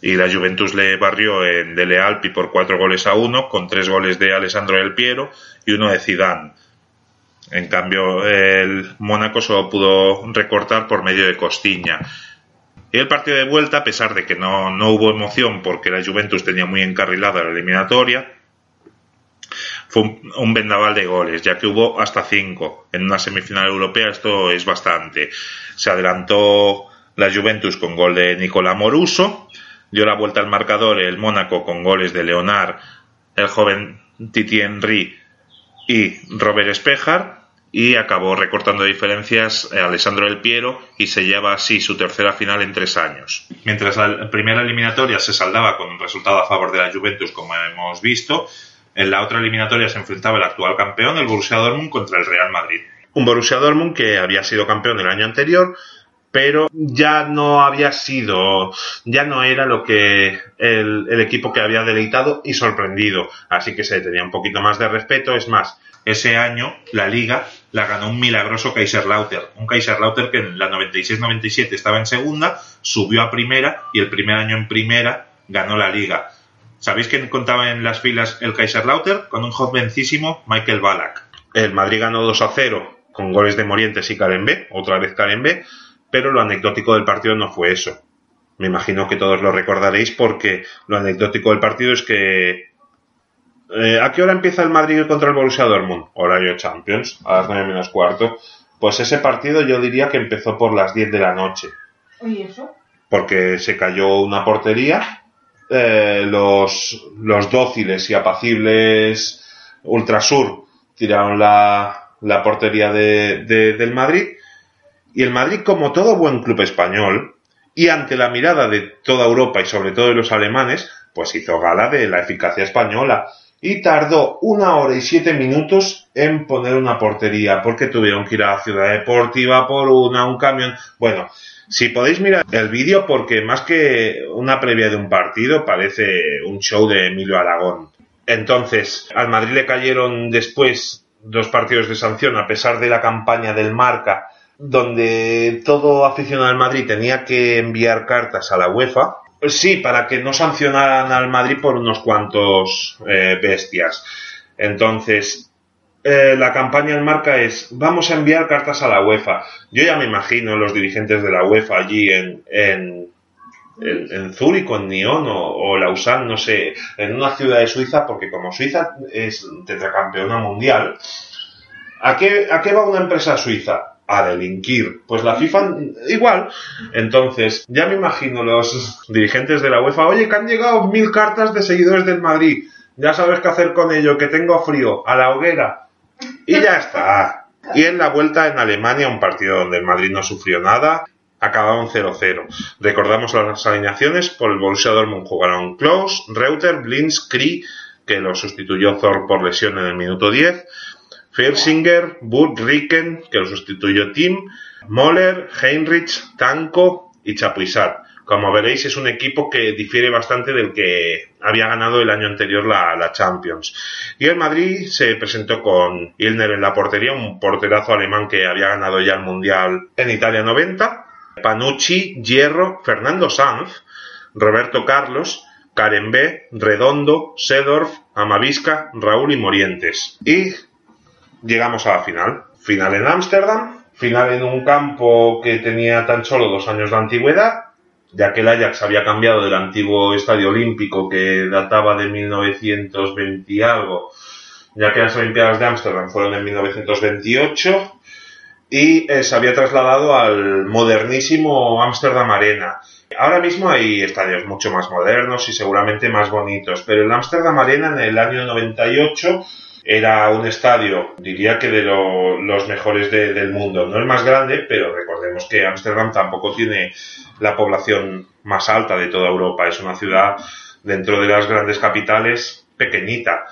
y la Juventus le barrió en Dele Alpi por cuatro goles a uno, con tres goles de Alessandro Del Piero y uno de Zidane. En cambio, el Mónaco solo pudo recortar por medio de Costiña. Y el partido de vuelta, a pesar de que no, no hubo emoción porque la Juventus tenía muy encarrilada la eliminatoria, fue un, vendaval de goles, ya que hubo hasta cinco. En una semifinal europea esto es bastante. Se adelantó la Juventus con gol de Nicolás Moruso, dio la vuelta al marcador el Mónaco con goles de Leonard, el joven Titi Henry y Robert Espejar y acabó recortando diferencias Alessandro Del Piero y se lleva así su tercera final en tres años. Mientras la primera eliminatoria se saldaba con un resultado a favor de la Juventus, como hemos visto, en la otra eliminatoria se enfrentaba el actual campeón, el Borussia Dortmund, contra el Real Madrid. Un Borussia Dortmund que había sido campeón el año anterior, pero ya no había sido, ya no era lo que el, equipo que había deleitado y sorprendido, así que se tenía un poquito más de respeto, es más, ese año la liga la ganó un milagroso Kaiserlautern. Un Kaiserlautern que en la 96-97 estaba en segunda, subió a primera y el primer año en primera ganó la liga. ¿Sabéis quién contaba en las filas el Kaiserlautern? Con un jovencísimo Michael Ballack. El Madrid ganó 2 a 0 con goles de Morientes y B, otra vez B, pero lo anecdótico del partido no fue eso. Me imagino que todos lo recordaréis porque lo anecdótico del partido es que eh, ¿A qué hora empieza el Madrid contra el Borussia Dortmund? Horario Champions, a las 9 menos cuarto. Pues ese partido yo diría que empezó por las 10 de la noche. ¿Y eso? Porque se cayó una portería. eh, los, los dóciles y apacibles Ultrasur tiraron la, la portería de- de- del Madrid. Y el Madrid, como todo buen club español, y ante la mirada de toda Europa y sobre todo de los alemanes, pues hizo gala de la eficacia española y tardó una hora y siete minutos en poner una portería porque tuvieron que ir a la ciudad deportiva por una, un camión. Bueno, si podéis mirar el vídeo porque más que una previa de un partido parece un show de Emilio Aragón. Entonces, al Madrid le cayeron después dos partidos de sanción a pesar de la campaña del Marca donde todo aficionado al Madrid tenía que enviar cartas a la UEFA. Pues sí, para que no sancionaran al Madrid por unos cuantos eh, bestias. Entonces, eh, la campaña en marca es vamos a enviar cartas a la UEFA. Yo ya me imagino los dirigentes de la UEFA allí en, en, en, en Zúrich en Nyon o, o Lausanne, no sé, en una ciudad de Suiza, porque como Suiza es tetracampeona mundial, ¿a qué, ¿a qué va una empresa suiza? A delinquir. Pues la FIFA igual. Entonces, ya me imagino los dirigentes de la UEFA, oye, que han llegado mil cartas de seguidores del Madrid. Ya sabes qué hacer con ello, que tengo frío, a la hoguera. Y ya está. Y en la vuelta en Alemania, un partido donde el Madrid no sufrió nada, acabaron 0-0. Recordamos las alineaciones, por el Borussia Dortmund jugaron Klaus, Reuter, Blins, Kri, que lo sustituyó Thor por lesión en el minuto 10, Fersinger, Burt Ricken, que lo sustituyó Tim, Moller, Heinrich, Tanko y Chapuisat. Como veréis, es un equipo que difiere bastante del que había ganado el año anterior la, la Champions. Y el Madrid se presentó con Ilner en la portería, un porterazo alemán que había ganado ya el Mundial en Italia 90, Panucci, Hierro, Fernando Sanz, Roberto Carlos, Carembé, Redondo, Sedorf, Amavisca, Raúl y Morientes. Y llegamos a la final. Final en Ámsterdam, final en un campo que tenía tan solo dos años de antigüedad, ya que el Ajax había cambiado del antiguo estadio olímpico que databa de 1920 y algo, ya que las Olimpiadas de Ámsterdam fueron en 1928, y eh, se había trasladado al modernísimo Amsterdam Arena. Ahora mismo hay estadios mucho más modernos y seguramente más bonitos, pero el Amsterdam Arena en el año 98 era un estadio, diría que de lo- los mejores de- del mundo. No el más grande, pero recordemos que Ámsterdam tampoco tiene la población más alta de toda Europa. Es una ciudad dentro de las grandes capitales pequeñita.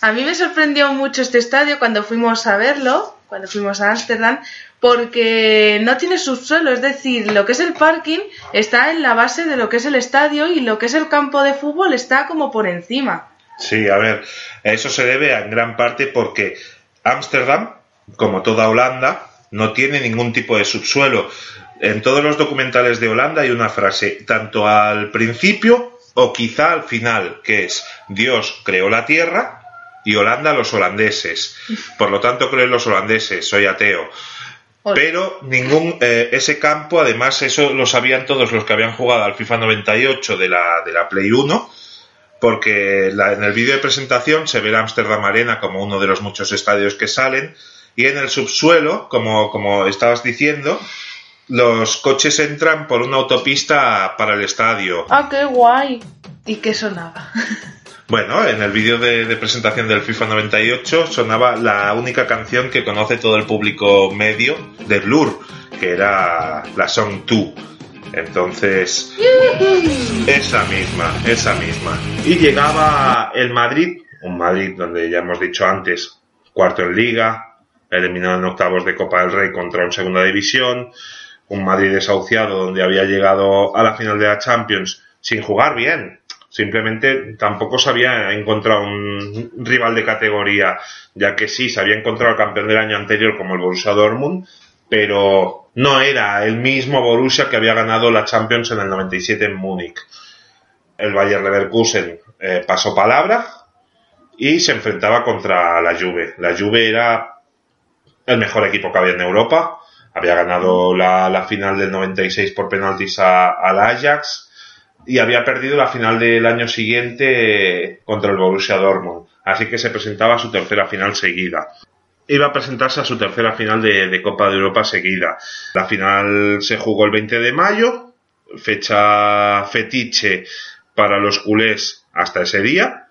A mí me sorprendió mucho este estadio cuando fuimos a verlo, cuando fuimos a Ámsterdam, porque no tiene subsuelo, es decir, lo que es el parking está en la base de lo que es el estadio y lo que es el campo de fútbol está como por encima. Sí, a ver, eso se debe en gran parte porque Ámsterdam, como toda Holanda, no tiene ningún tipo de subsuelo. En todos los documentales de Holanda hay una frase, tanto al principio o quizá al final, que es Dios creó la tierra y Holanda los holandeses. Por lo tanto, creo en los holandeses, soy ateo. Pero ningún eh, ese campo, además, eso lo sabían todos los que habían jugado al FIFA 98 de la, de la Play 1, porque la- en el vídeo de presentación se ve la Amsterdam Arena como uno de los muchos estadios que salen, y en el subsuelo, como, como estabas diciendo, los coches entran por una autopista para el estadio. ¡Ah, qué guay! ¿Y qué sonaba? Bueno, en el vídeo de, de presentación del FIFA 98 sonaba la única canción que conoce todo el público medio de Blur, que era la Song 2. Entonces, esa misma, esa misma. Y llegaba el Madrid, un Madrid donde ya hemos dicho antes, cuarto en liga, eliminado en octavos de Copa del Rey contra un segunda división, un Madrid desahuciado donde había llegado a la final de la Champions sin jugar bien. Simplemente tampoco se había encontrado un rival de categoría, ya que sí, se había encontrado el campeón del año anterior como el Borussia Dortmund, pero no era el mismo Borussia que había ganado la Champions en el 97 en Múnich. El Bayer Leverkusen eh, pasó palabra y se enfrentaba contra la Juve. La Juve era el mejor equipo que había en Europa. Había ganado la, la final del 96 por penaltis al Ajax y había perdido la final del año siguiente contra el Borussia Dortmund. Así que se presentaba su tercera final seguida. Iba a presentarse a su tercera final de, Copa de Europa seguida. La final se jugó el 20 de mayo, fecha fetiche para los culés hasta ese día,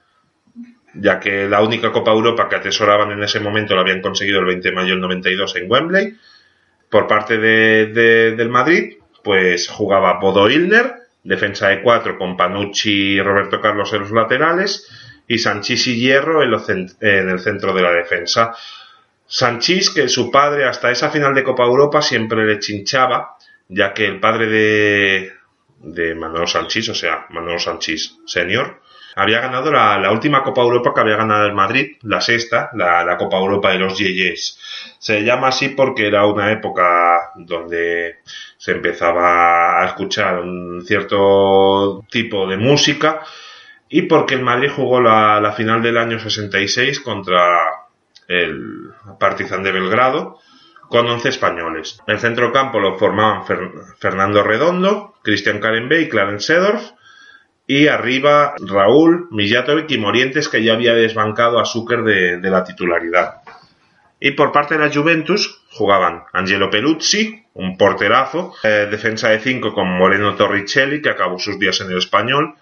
ya que la única Copa Europa que atesoraban en ese momento la habían conseguido el 20 de mayo del 92 en Wembley. Por parte de- de- del Madrid, pues jugaba Bodo Ilner, defensa de cuatro con Panucci y Roberto Carlos en los laterales, y Sanchís y Hierro en, en el centro de la defensa. Sanchís, que su padre hasta esa final de Copa Europa siempre le chinchaba, ya que el padre de, de Manuel Sanchís, o sea, Manuel Sanchís senior, había ganado la, última Copa Europa que había ganado el Madrid, la sexta, la, la Copa Europa de los Yeyes. Se llama así porque era una época donde se empezaba a escuchar un cierto tipo de música y porque el Madrid jugó la, la final del año 66 contra el Partizan de Belgrado con 11 españoles. El centrocampo lo formaban Fer- Fernando Redondo, Cristian Carenbe y Clarence Seedorf. Y arriba Raúl, Mijatovic y Morientes que ya había desbancado a Zucker de, la titularidad. Y por parte de la Juventus jugaban Angelo Peluzzi, un porterazo, eh, defensa de 5 con Moreno Torricelli, que acabó sus días en el español,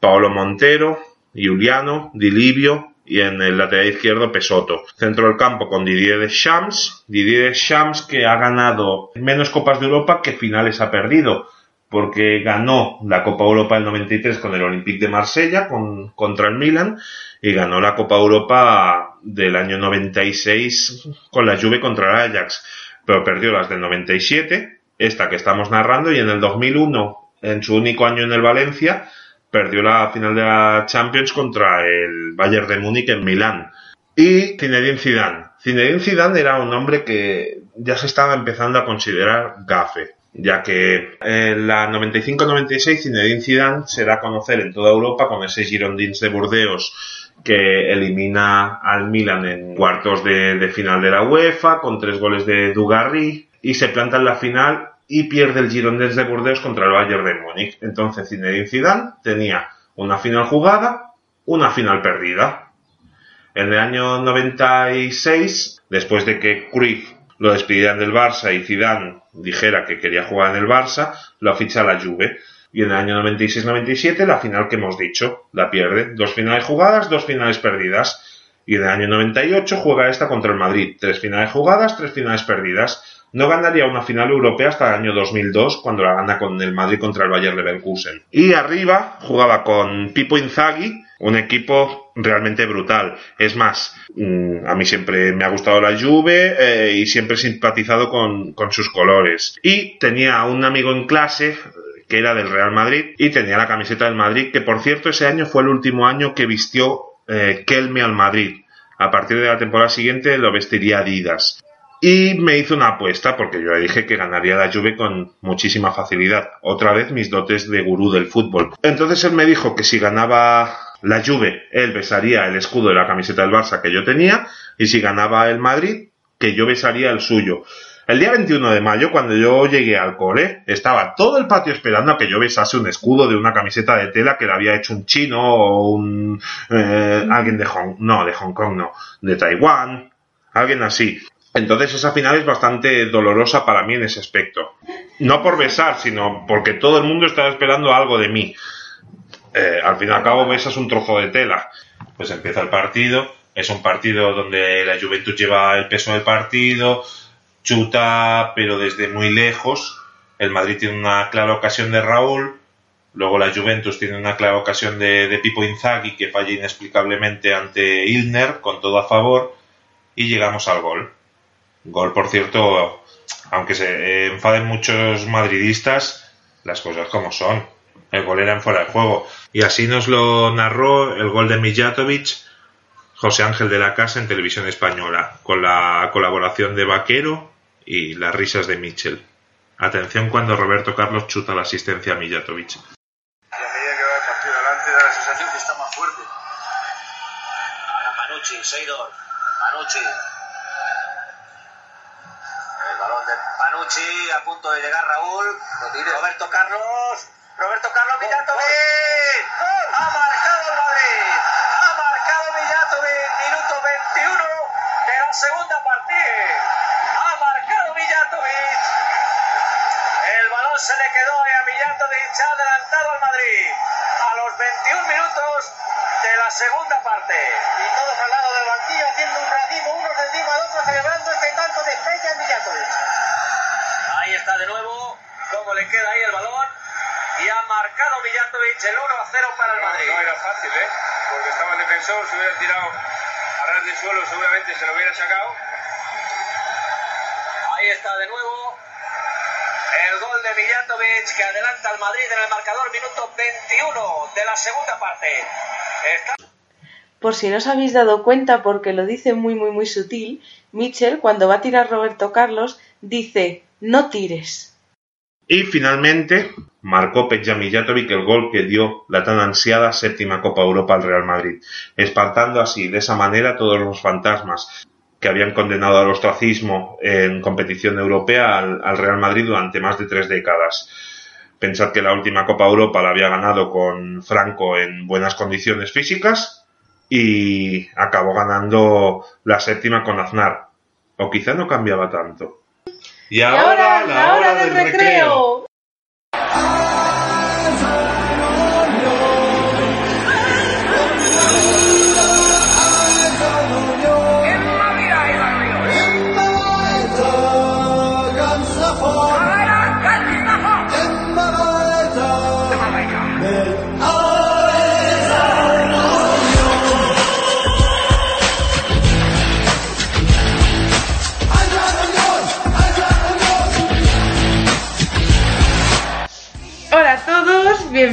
Paolo Montero, Giuliano, Di Livio y en el lateral izquierdo Pesotto. Centro del campo con Didier Deschamps, Didier Deschamps que ha ganado menos Copas de Europa que finales ha perdido, porque ganó la Copa Europa del 93 con el Olympique de Marsella con, contra el Milan y ganó la Copa Europa del año 96 con la Juve contra el Ajax, pero perdió las del 97, esta que estamos narrando, y en el 2001, en su único año en el Valencia, perdió la final de la Champions contra el Bayern de Múnich en Milán. Y Zinedine Zidane. Zinedine Zidane era un hombre que ya se estaba empezando a considerar gafe, ya que en la 95-96 Zinedine Zidane se da a conocer en toda Europa con ese Girondins de Burdeos que elimina al Milan en cuartos de, de final de la UEFA con tres goles de Dugarry y se planta en la final y pierde el Girondins de Burdeos contra el Bayern de Múnich. Entonces Zinedine Zidane tenía una final jugada, una final perdida. En el año 96, después de que Cruyff lo despidieran del Barça y Zidane dijera que quería jugar en el Barça, lo ficha la Juve. Y en el año 96-97, la final que hemos dicho, la pierde. Dos finales jugadas, dos finales perdidas. Y en el año 98 juega esta contra el Madrid. Tres finales jugadas, tres finales perdidas. No ganaría una final europea hasta el año 2002, cuando la gana con el Madrid contra el Bayer Leverkusen. Y arriba jugaba con Pipo Inzaghi, un equipo realmente brutal. Es más, mm, a mí siempre me ha gustado la Juve eh, y siempre he simpatizado con, sus colores. Y tenía un amigo en clase que era del Real Madrid y tenía la camiseta del Madrid, que por cierto ese año fue el último año que vistió eh, Kelme al Madrid. A partir de la temporada siguiente lo vestiría Adidas. Y me hizo una apuesta porque yo le dije que ganaría la Juve con muchísima facilidad. Otra vez mis dotes de gurú del fútbol. Entonces él me dijo que si ganaba la Juve, él besaría el escudo de la camiseta del Barça que yo tenía y si ganaba el Madrid, que yo besaría el suyo. El día 21 de mayo, cuando yo llegué al cole, estaba todo el patio esperando a que yo besase un escudo de una camiseta de tela que le había hecho un chino o un eh, alguien de Hong, no, de Hong Kong no, de Taiwán, alguien así. Entonces esa final es bastante dolorosa para mí en ese aspecto. No por besar, sino porque todo el mundo estaba esperando algo de mí. Eh, al fin y al cabo besas un trozo de tela. Pues empieza el partido. Es un partido donde la Juventus lleva el peso del partido, chuta, pero desde muy lejos. El Madrid tiene una clara ocasión de Raúl. Luego la Juventus tiene una clara ocasión de, de Pipo Inzaghi que falla inexplicablemente ante Ilner con todo a favor. Y llegamos al gol. Gol, por cierto, aunque se enfaden muchos madridistas, las cosas como son. El gol era en fuera de juego. Y así nos lo narró el gol de Mijatovic, José Ángel de la Casa en televisión española, con la colaboración de Vaquero y las risas de Mitchell. Atención cuando Roberto Carlos chuta la asistencia a Mijatovic. A medida que va el partido adelante, da la sensación que está más fuerte. Para Panucci, Seidor. Panucci. El balón de Panucci a punto de llegar Raúl. Roberto Carlos. Roberto Carlos Villatovic. Ha se hubiera tirado a ras del suelo, seguramente se lo hubiera sacado. Ahí está de nuevo. El gol de Villatovic que adelanta al Madrid en el marcador minuto 21 de la segunda parte. Está Por si no os habéis dado cuenta, porque lo dice muy, muy, muy sutil, Mitchell, cuando va a tirar Roberto Carlos, dice, no tires. Y finalmente marcó Peja Mijatovic el gol que dio la tan ansiada séptima Copa Europa al Real Madrid, espantando así de esa manera todos los fantasmas que habían condenado al ostracismo en competición europea al, al Real Madrid durante más de tres décadas. Pensad que la última Copa Europa la había ganado con Franco en buenas condiciones físicas y acabó ganando la séptima con Aznar. O quizá no cambiaba tanto. Y ahora, la hora del recreo.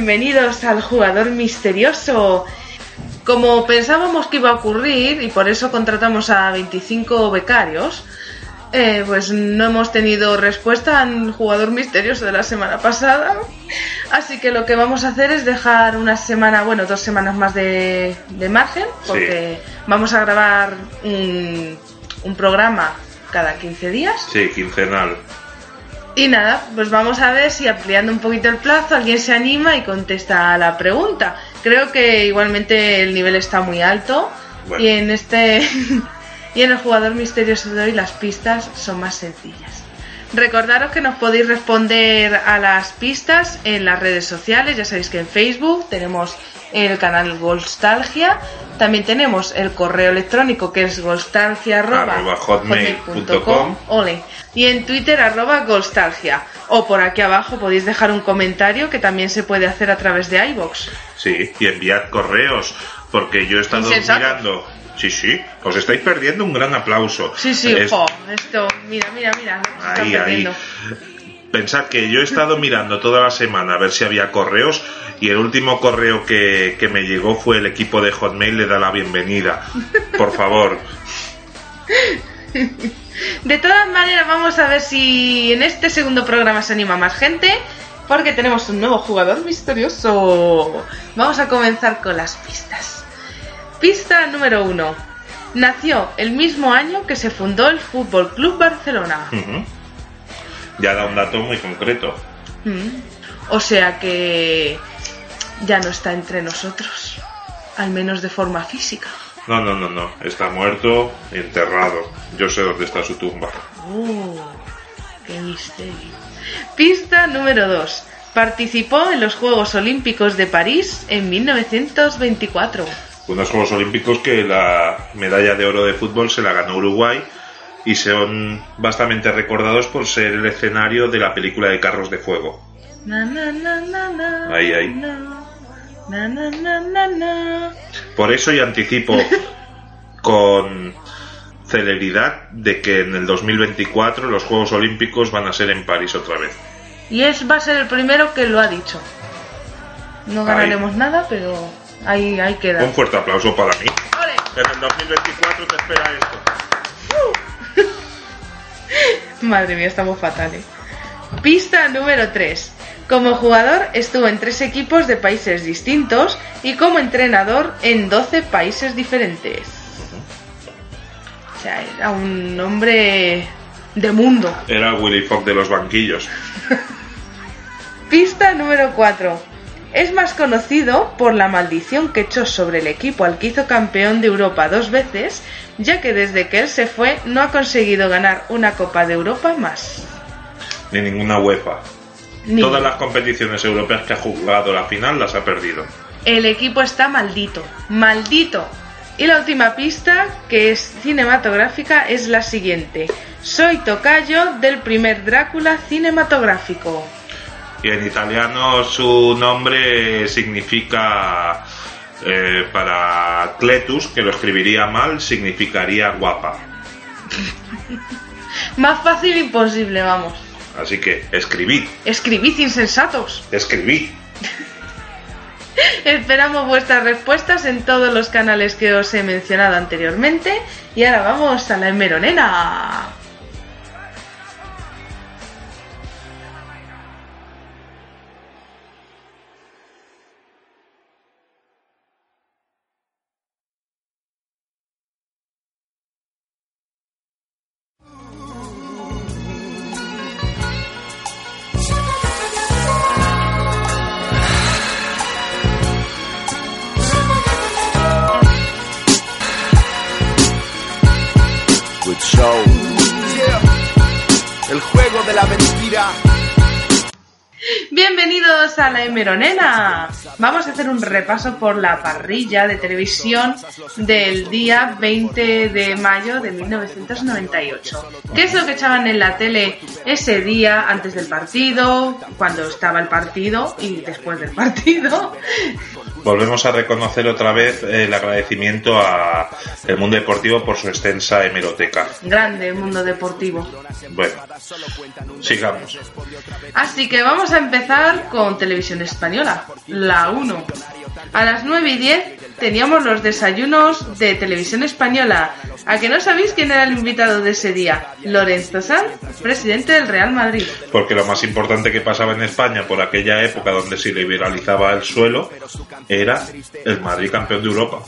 Bienvenidos al jugador misterioso. Como pensábamos que iba a ocurrir y por eso contratamos a 25 becarios, eh, pues no hemos tenido respuesta al jugador misterioso de la semana pasada. Así que lo que vamos a hacer es dejar una semana, bueno, dos semanas más de, de margen, porque vamos a grabar un, un programa cada 15 días. Sí, quincenal. Y nada, pues vamos a ver si ampliando un poquito el plazo alguien se anima y contesta a la pregunta. Creo que igualmente el nivel está muy alto Bueno. y en este y en el jugador misterioso de hoy las pistas son más sencillas. Recordaros que nos podéis responder a las pistas en las redes sociales, ya sabéis que en Facebook tenemos el canal Golstalgia, también tenemos el correo electrónico que es golstalgia Arroba hotmail.com. Ole. Y en Twitter arroba Golstalgia. O por aquí abajo podéis dejar un comentario que también se puede hacer a través de iBox. Sí, y enviad correos, porque yo he estado mirando. Sí, sí, os estáis perdiendo un gran aplauso. Sí, sí, Es- jo, esto, mira, mira, mira, Ahí, ahí. Pensad que yo he estado mirando toda la semana a ver si había correos y el último correo que, que me llegó fue el equipo de Hotmail le da la bienvenida. Por favor. De todas maneras, vamos a ver si en este segundo programa se anima más gente, porque tenemos un nuevo jugador misterioso. Vamos a comenzar con las pistas. Pista número uno. Nació el mismo año que se fundó el Fútbol Club Barcelona. Ya da un dato muy concreto. Mm. O sea que ya no está entre nosotros, al menos de forma física. No, no, no, no. Está muerto enterrado. Yo sé dónde está su tumba. Oh, qué misterio. Pista número 2. Participó en los Juegos Olímpicos de París en 1924. Unos Juegos Olímpicos que la medalla de oro de fútbol se la ganó Uruguay y son bastante recordados por ser el escenario de la película de Carros de Fuego. Ahí, ahí. Por eso yo anticipo con celeridad de que en el 2024 los Juegos Olímpicos van a ser en París otra vez. Y es va a ser el primero que lo ha dicho. No Ahí. ganaremos nada, pero ahí, ahí queda. Un fuerte aplauso para mí. ¡Ole! En el 2024 te espera esto. Madre mía, estamos fatales. Pista número 3. Como jugador estuvo en tres equipos de países distintos y como entrenador en 12 países diferentes. O sea, era un hombre de mundo. Era Willy Fogg de los banquillos. Pista número 4. Es más conocido por la maldición que echó sobre el equipo al que hizo campeón de Europa dos veces, ya que desde que él se fue no ha conseguido ganar una Copa de Europa más. Ni ninguna UEFA. Ni- Todas las competiciones europeas que ha jugado la final las ha perdido. El equipo está maldito, maldito. Y la última pista, que es cinematográfica, es la siguiente. Soy tocayo del primer Drácula cinematográfico. Y en italiano su nombre significa, eh, para Cletus, que lo escribiría mal, significaría guapa. Más fácil imposible, vamos. Así que escribid, Escribid insensatos. escribid. Esperamos vuestras respuestas en todos los canales que os he mencionado anteriormente. Y ahora vamos a la hemeronena. A la Hemeronena. Vamos a hacer un repaso por la parrilla de televisión del día 20 de mayo de 1998. ¿Qué es lo que echaban en la tele ese día antes del partido, cuando estaba el partido y después del partido? Volvemos a reconocer otra vez el agradecimiento a el mundo deportivo por su extensa hemeroteca. Grande mundo deportivo. Bueno, sigamos. Así que vamos a empezar con televisión española, la 1. A las 9 y 10 teníamos los desayunos de televisión española. ¿A que no sabéis quién era el invitado de ese día? Lorenzo Sanz, presidente del Real Madrid. Porque lo más importante que pasaba en España por aquella época donde se liberalizaba el suelo era el Madrid campeón de Europa.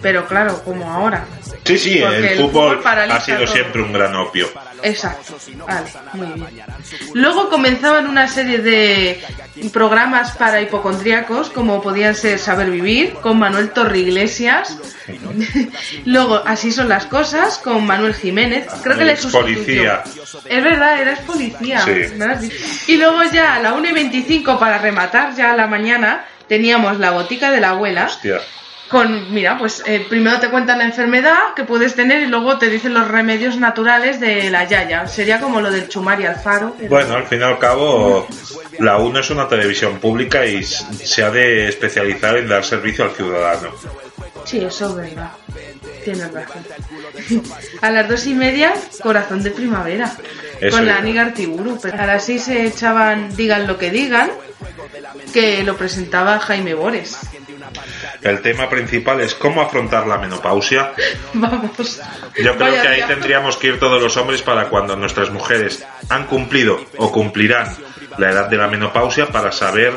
Pero claro, como ahora. Sí, sí, el, el fútbol, ha sido todo. siempre un gran opio. Exacto. Vale, muy bien. Luego comenzaban una serie de programas para hipocondríacos, como podían ser Saber Vivir, con Manuel Torreiglesias. Luego, Así son las cosas, con Manuel Jiménez. Creo que le sustituyó. Es verdad, eres policía. Sí. Y luego ya a la 1 y 25 para rematar ya la mañana teníamos la botica de la abuela. Hostia. Con, mira, pues eh, primero te cuentan la enfermedad que puedes tener y luego te dicen los remedios naturales de la yaya. Sería como lo del chumar y alfaro. pero- Bueno, al fin y al cabo, la 1 es una televisión pública y se ha de especializar en dar servicio al ciudadano. Sí, eso es verdad. Tienes razón. A las dos y media, corazón de primavera. Eso con la. Aniga Artiburu. Pero a las seis se echaban Digan lo que digan, que lo presentaba Jaime Bores. El tema principal es cómo afrontar la menopausia. Vamos. Yo creo Vaya que ahí día. tendríamos que ir todos los hombres para cuando nuestras mujeres han cumplido o cumplirán la edad de la menopausia para saber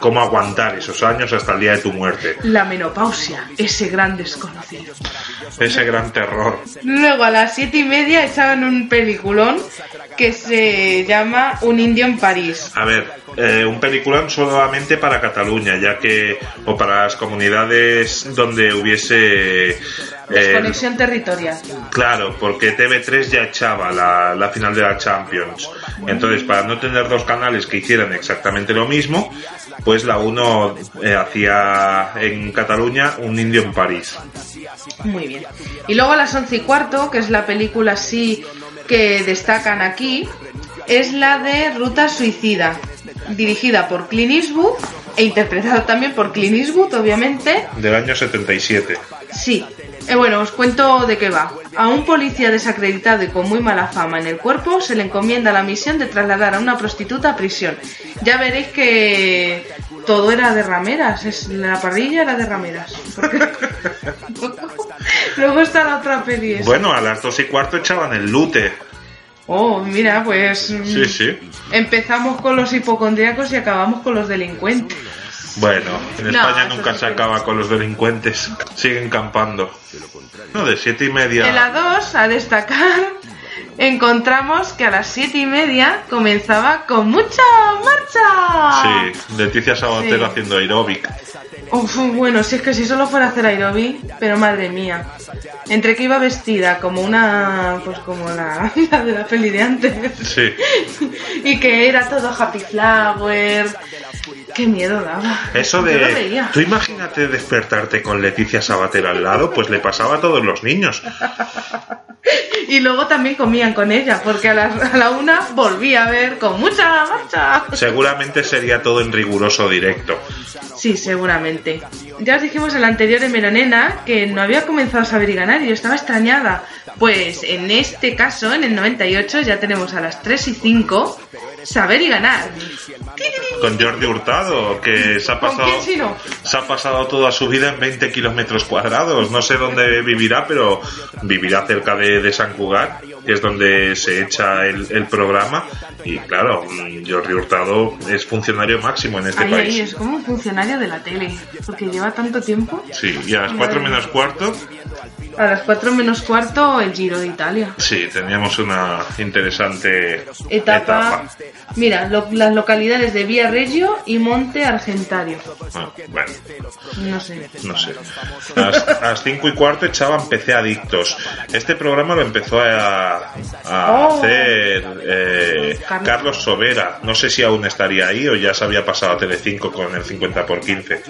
cómo aguantar esos años hasta el día de tu muerte. La menopausia, ese gran desconocido. Ese gran terror. Luego a las siete y media echaban un peliculón que se llama Un indio en París. A ver, eh, un peliculón solamente para Cataluña, ya que, o para las comunidades donde hubiese... eh, Desconexión territorial. Claro, porque TV3 ya echaba la, la final de la Champions. Entonces, para no tener dos canales que hicieran exactamente lo mismo, pues la uno eh, hacía en Cataluña un indio en París. Muy bien. Y luego a las once y cuarto, que es la película así que destacan aquí, es la de Ruta Suicida, dirigida por Clint Eastwood e interpretada también por Clint Eastwood, obviamente. Del año 77. Sí. Eh, bueno, os cuento de qué va. A un policía desacreditado y con muy mala fama en el cuerpo se le encomienda la misión de trasladar a una prostituta a prisión. Ya veréis que todo era de rameras, es, la parrilla era de rameras. Porque- Luego está la otra peli. esa. Bueno, a las dos y cuarto echaban el lute. Oh, mira, pues Sí, sí. empezamos con los hipocondríacos y acabamos con los delincuentes. Bueno, en No, España eso nunca sí se que- acaba con los delincuentes. Siguen campando. No, de siete y media. En la 2, a destacar, encontramos que a las siete y media comenzaba con mucha marcha. Sí, Leticia Sabatero Sí. haciendo aeróbic. Uf, bueno, si es que si solo fuera a hacer aerobic, pero madre mía. Entre que iba vestida como una, pues como la, la de la peli de antes, Sí. y que era todo happy flower, qué miedo daba. Eso de... Tú imagínate despertarte con Leticia Sabatero al lado, pues le pasaba a todos los niños. Y luego también comían con ella, porque a la, a la una volvía a ver con mucha marcha. Seguramente sería todo en riguroso directo. Sí, seguramente. Ya os dijimos en la anterior de Melonena que no había comenzado a saber y ganar y yo estaba extrañada. Pues en este caso, en el 98, ya tenemos a las 3 y 5 saber y ganar. Con Jordi Hurtado, que se ha ¿Con pasado... Se ha pasado toda su vida en 20 kilómetros cuadrados. No sé dónde vivirá, pero vivirá cerca de, de San Cugat, que es donde se echa el, el programa. Y claro, Jordi Hurtado es funcionario máximo en este Ahí, país. ahí, es como un funcionario de la tele, porque lleva tanto tiempo. Sí, y a las 4 menos cuarto, A las 4 menos cuarto, el Giro de Italia. sí, teníamos una interesante Etapa. Mira, lo- las localidades de Vía Reggio y Monte Argentario. Ah, bueno, No sé. no sé. A las, a las 5 y cuarto echaban PC Adictos. Este programa lo empezó a, a Oh. hacer eh, Carlos. Carlos Sobera. No sé si aún estaría ahí o ya se había pasado a Telecinco con el 50 por 15.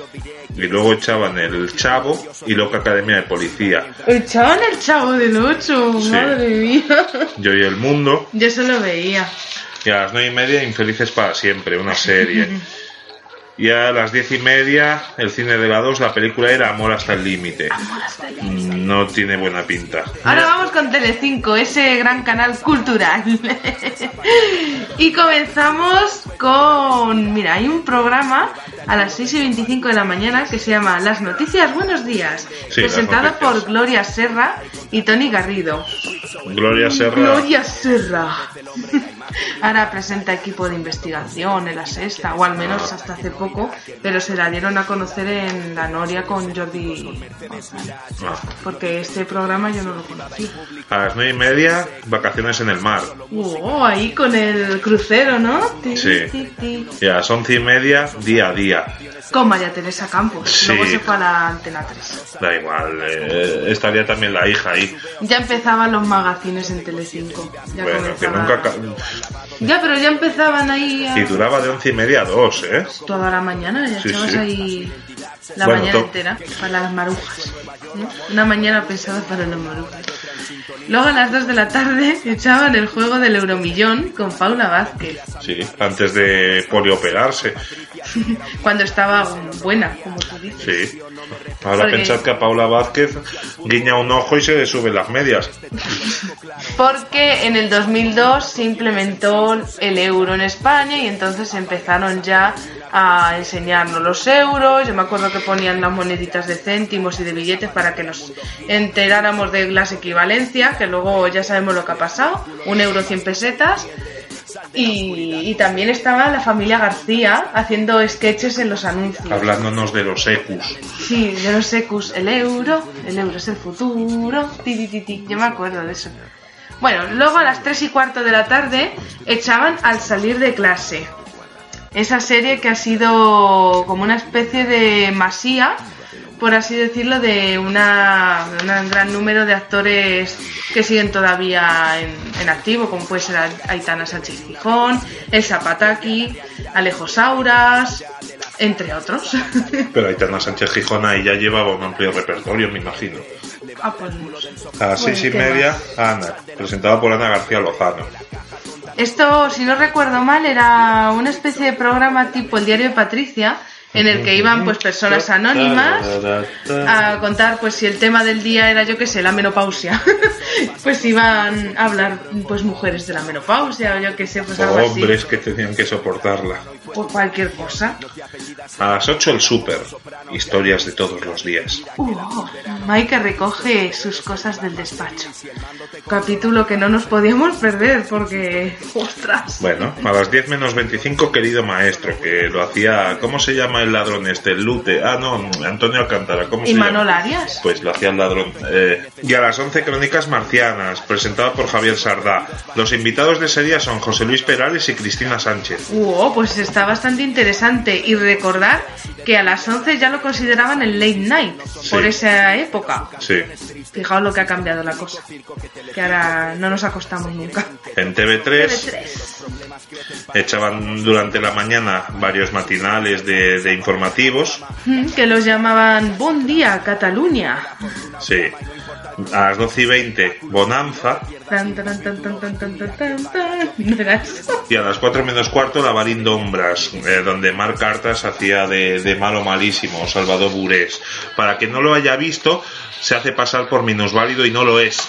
Y luego echaban el Chavo y Loca Academia de Policía. Echaban el chavo del 8, Sí. madre mía. Yo y el Mundo. Yo se lo veía. Y a las 9 y media Infelices para siempre, una serie. Y a las diez y media, el cine de la 2, la película era Amor hasta el límite. No tiene buena pinta. Ahora vamos con Telecinco, ese gran canal cultural. y comenzamos con... Mira, hay un programa a las 6 y 25 de la mañana que se llama Las Noticias Buenos Días, Sí, presentado por Gloria Serra y Tony Garrido. Gloria Serra. Gloria Serra. Ahora presenta equipo de investigación en la sexta, o al menos hasta hace poco, pero se la dieron a conocer en La Noria con Jordi porque este programa yo no lo conocía. A las nueve y media, vacaciones en el mar. Oh, ahí con el crucero, ¿no? Sí. Y a las once y media, día a día. Con María Teresa Campos. Sí. Luego se fue a la Antena 3. Da igual, eh, estaría también la hija ahí. Ya empezaban los magazines en Telecinco. Ya bueno, que nunca. Ya, pero ya empezaban ahí a... Y duraba de once y media a dos, ¿eh? toda la mañana, ya Sí, estabas sí. ahí la Bueno, mañana entera para las marujas. ¿no? Una mañana pensada para las marujas. Luego a las 2 de la tarde echaban el juego del Euromillón con Paula Vázquez, Sí, antes de polioperarse. cuando estaba buena, como tú dices. Sí. Ahora Porque- pensad que a Paula Vázquez guiña un ojo y se le suben las medias. Porque en el 2002 se implementó el euro en España y entonces empezaron ya a enseñarnos los euros. Yo me acuerdo que ponían las moneditas de céntimos y de billetes para que nos enteráramos de las equivalencias, que luego ya sabemos lo que ha pasado. Un euro 100 pesetas. Y, y también estaba la familia García haciendo sketches en los anuncios. Hablándonos de los ecus. Sí, de los ecus, el euro, el euro es el futuro, ti, ti. yo me acuerdo de eso. Bueno, luego a las 3 y cuarto de la tarde echaban al salir de clase. Esa serie que ha sido como una especie de masía, por así decirlo, de una, un gran número de actores que siguen todavía en, en activo, como puede ser Aitana Sánchez Gijón, Elsa Pataki, Alejo Sauras, entre otros. Pero Aitana Sánchez Gijón ahí ya llevaba un amplio repertorio, me imagino. Ah, pues no sé. A las seis y ¿qué media? Ana, presentada por Ana García Lozano. Esto, si no recuerdo mal, era una especie de programa tipo el diario de Patricia, en el que iban pues personas anónimas a contar pues si el tema del día era yo que sé la menopausia pues iban a hablar pues mujeres de la menopausia o yo que sé pues algo así Hombres que tenían que soportarla. por cualquier cosa A las 8 el súper. Historias de todos los días. Uh, Mike recoge sus cosas del despacho capítulo que no nos podíamos perder porque ostras Bueno, a las 10 menos 25, querido maestro, que lo hacía. ¿Cómo se llama el ladrón este? El Lute. Ah, no, Antonio Alcántara. ¿Cómo y se Manol llama? Arias Pues lo hacía el ladrón. Eh, y a las 11, Crónicas Marcianas, presentado por Javier Sardá. Los invitados de ese día son José Luis Perales y Cristina Sánchez. Uh, pues está bastante interesante y recordar que a las 11 ya lo consideraban el late night por Sí. esa época. Sí. Fijaos lo que ha cambiado la cosa. Que ahora no nos acostamos nunca. En TV3 TV3. Echaban durante la mañana varios matinales de, de informativos. Mm, que los llamaban Buen día, Cataluña. Sí. A las 12 y 20, Bonanza. Tan, tan, tan, y a las 4 menos cuarto, la Barindo Ombras, eh, donde Mar Cartas hacía de, de, malo malísimo, Salvador Burés. Para que no lo haya visto, se hace pasar por minusválido y no lo es.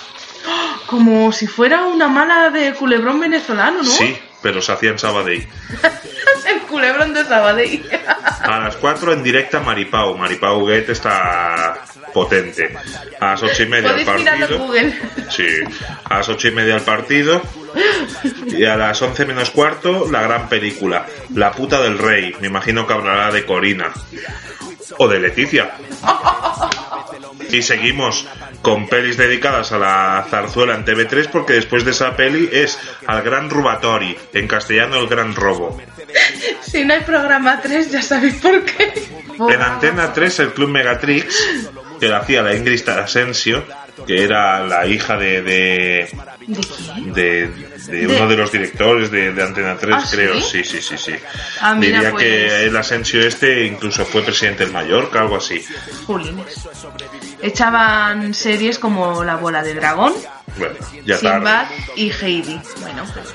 ¡Ah! Como si fuera una mala de culebrón venezolano, ¿no? Sí, pero se hacía en Sabadell. El culebrón de Sabadell. A las 4 en directa Maripau. Maripau Guet está potente. A las 8 y media el partido. Sí, a las 8 y media el partido. Y a las 11 menos cuarto, la gran película. La puta del rey. Me imagino que hablará de Corina. O de Leticia. Y seguimos con pelis dedicadas a la zarzuela en TV3 porque después de esa peli es Al Gran Rubatori, en castellano El Gran Robo. Si no hay programa 3, ya sabéis por qué. En Antena 3 el Club Megatrix, que lo hacía la Ingrid Asensio, que era la hija de, de, ¿De uno de los directores de, de Antena 3, ¿Ah, creo. sí? Sí, sí, sí. Ah, mira, Diría pues. que el Asensio este incluso fue presidente del Mallorca, algo así. Jolines. Echaban series como La Bola de Dragón, Bueno, ya Sinbad y Heidi. Bueno, pues,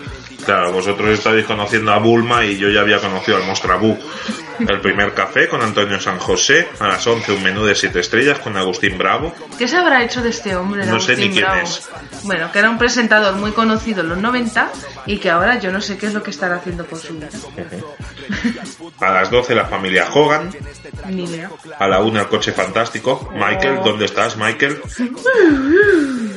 Claro, vosotros estáis conociendo a Bulma y yo ya había conocido al Mostrabú. El primer café con Antonio San José, a las 11 un menú de 7 estrellas con Agustín Bravo. ¿qué se habrá hecho de este hombre? No sé ni quién Bravo? es. Bueno, que era un presentador muy conocido en los 90 y que ahora yo no sé qué es lo que estará haciendo por su vida. A las 12 la familia Hogan, Ni idea. a la 1 el coche fantástico. Michael, ¿dónde estás, Michael?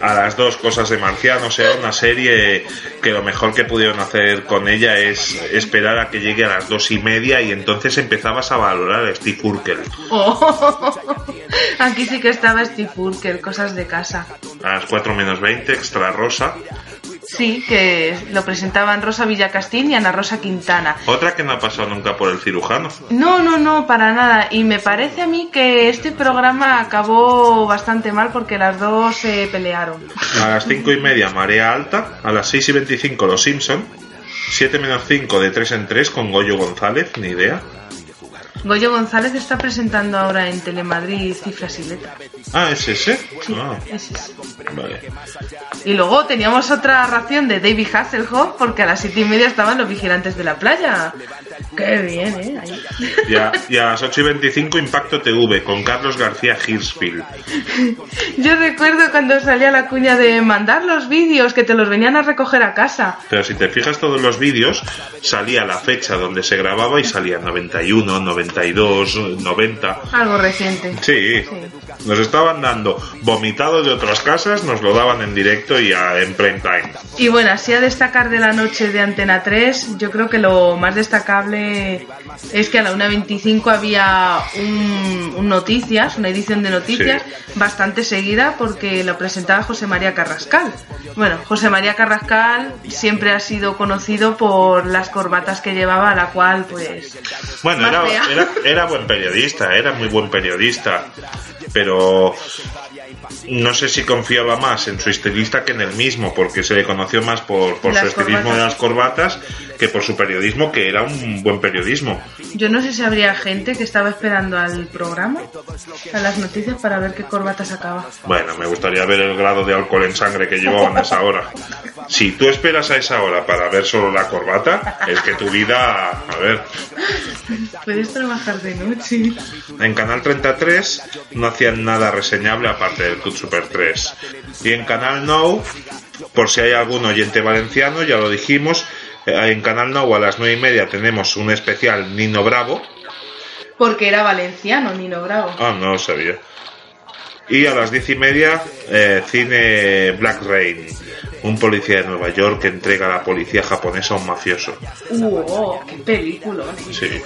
A las 2 cosas de marciano, o sea, una serie que lo mejor que pudieron hacer con ella es esperar a que llegue a las dos y media y entonces empezabas a valorar a Steve Urkel. Oh. Aquí sí que estaba Steve Urkel, cosas de casa. A las 4 menos 20, extra rosa. Sí, que lo presentaban Rosa Villacastín y Ana Rosa Quintana. Otra que no ha pasado nunca por el cirujano. No, no, no, para nada. Y me parece a mí que este programa acabó bastante mal porque las dos se pelearon. A las 5 y media, marea alta. A las 6 y 25, Los Simpson. 7 menos 5, de 3 en 3 con Goyo González, ni idea. Goyo González está presentando ahora en Telemadrid Cifras y Letras. Ah, ¿es ese? Sí, Ah, ese es. vale. Y luego teníamos otra ración de David Hasselhoff porque a las siete y media estaban los vigilantes de la playa. Qué bien, ¿eh? Ahí. Y a, y a las 8 y 25, Impacto TV con Carlos García Hirschfield. Yo recuerdo cuando salía la cuña de mandar los vídeos que te los venían a recoger a casa. Pero si te fijas todos los vídeos, salía la fecha donde se grababa y salía 91, 92, 90. Algo reciente. Sí, Sí. nos estaban dando vomitado de otras casas, nos lo daban en directo y a- en prime time. Y bueno, así a destacar de la noche de Antena 3, yo creo que lo más destacable es que a la 1.25 había un, un noticias, una edición de noticias Sí. bastante seguida porque lo presentaba José María Carrascal. Bueno, José María Carrascal siempre ha sido conocido por las corbatas que llevaba, a la cual pues... Bueno, era, fea. era, era buen periodista, era muy buen periodista. pero no sé si confiaba más en su estilista que en el mismo, porque se le conoció más por, por su estilismo corbatas. de las corbatas que por su periodismo, que era un buen periodismo. Yo no sé si habría gente que estaba esperando al programa, a las noticias, para ver qué corbata sacaba. Bueno, me gustaría ver el grado de alcohol en sangre que llevaban a esa hora. Si tú esperas a esa hora para ver solo la corbata, es que tu vida, a ver, Puedes trabajar de noche. En Canal 33 no hacían nada reseñable aparte del Cut Super 3. Y en Canal Now, por si hay algún oyente valenciano, ya lo dijimos, en Canal Now a las 9 y media tenemos un especial Nino Bravo. Porque era valenciano, Nino Bravo. Ah, no lo sabía. Y a las 10 y media, eh, cine Black Rain. Un policía de Nueva York que entrega a la policía japonesa a un mafioso. ¡Uh! oh, ¡Qué película! Sí.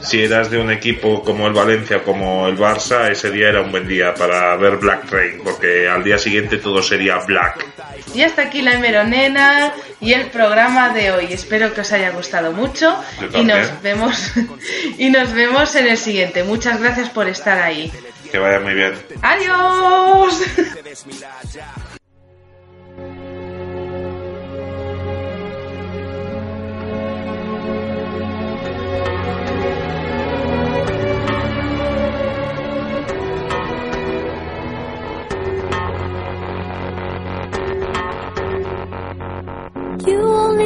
Si eras de un equipo como el Valencia o como el Barça, ese día era un buen día para ver Black Rain, porque al día siguiente todo sería Black. Y hasta aquí la Hemeronena y el programa de hoy. Espero que os haya gustado mucho y nos vemos y nos vemos en el siguiente. Muchas gracias por estar ahí. Que vaya muy bien. ¡Adiós!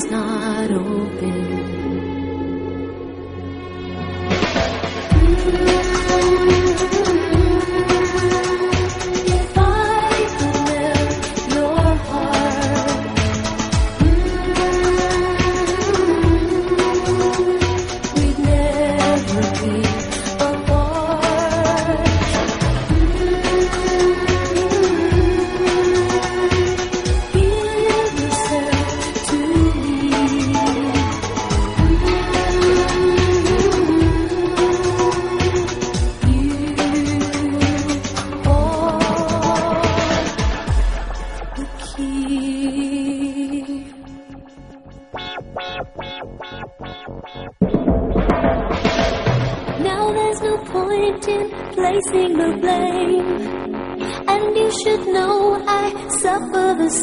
heart's not open. Mm-hmm.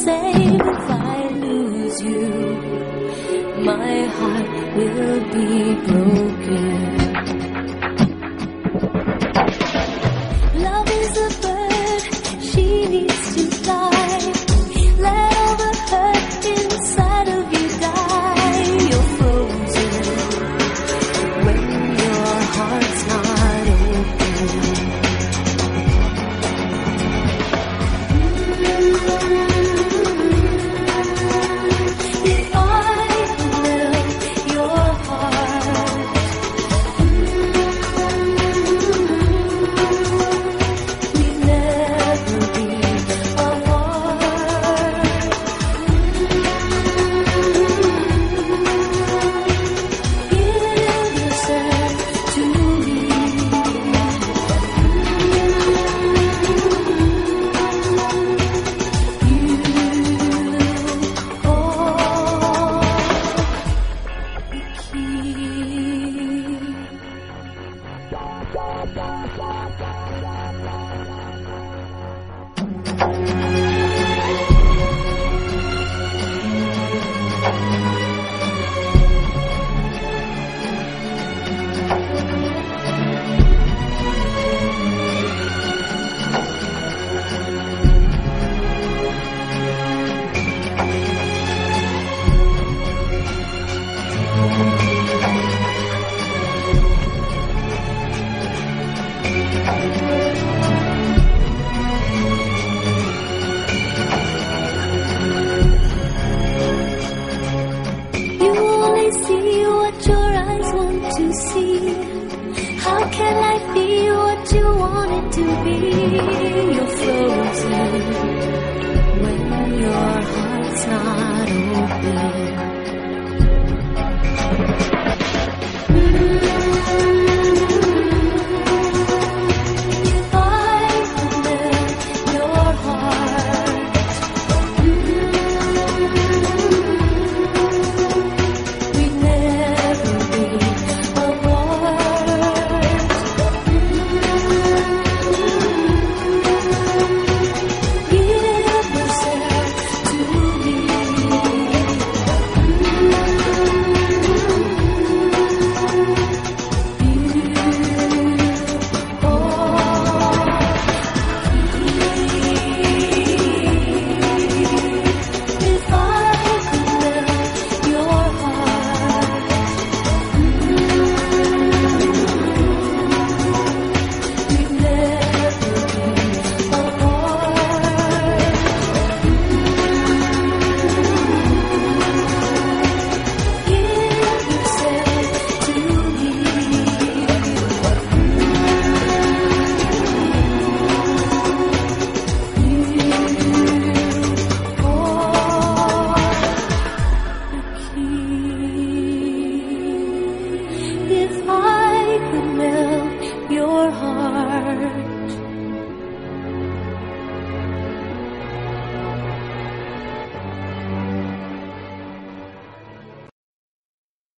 Same if I lose you. My heart will be broken.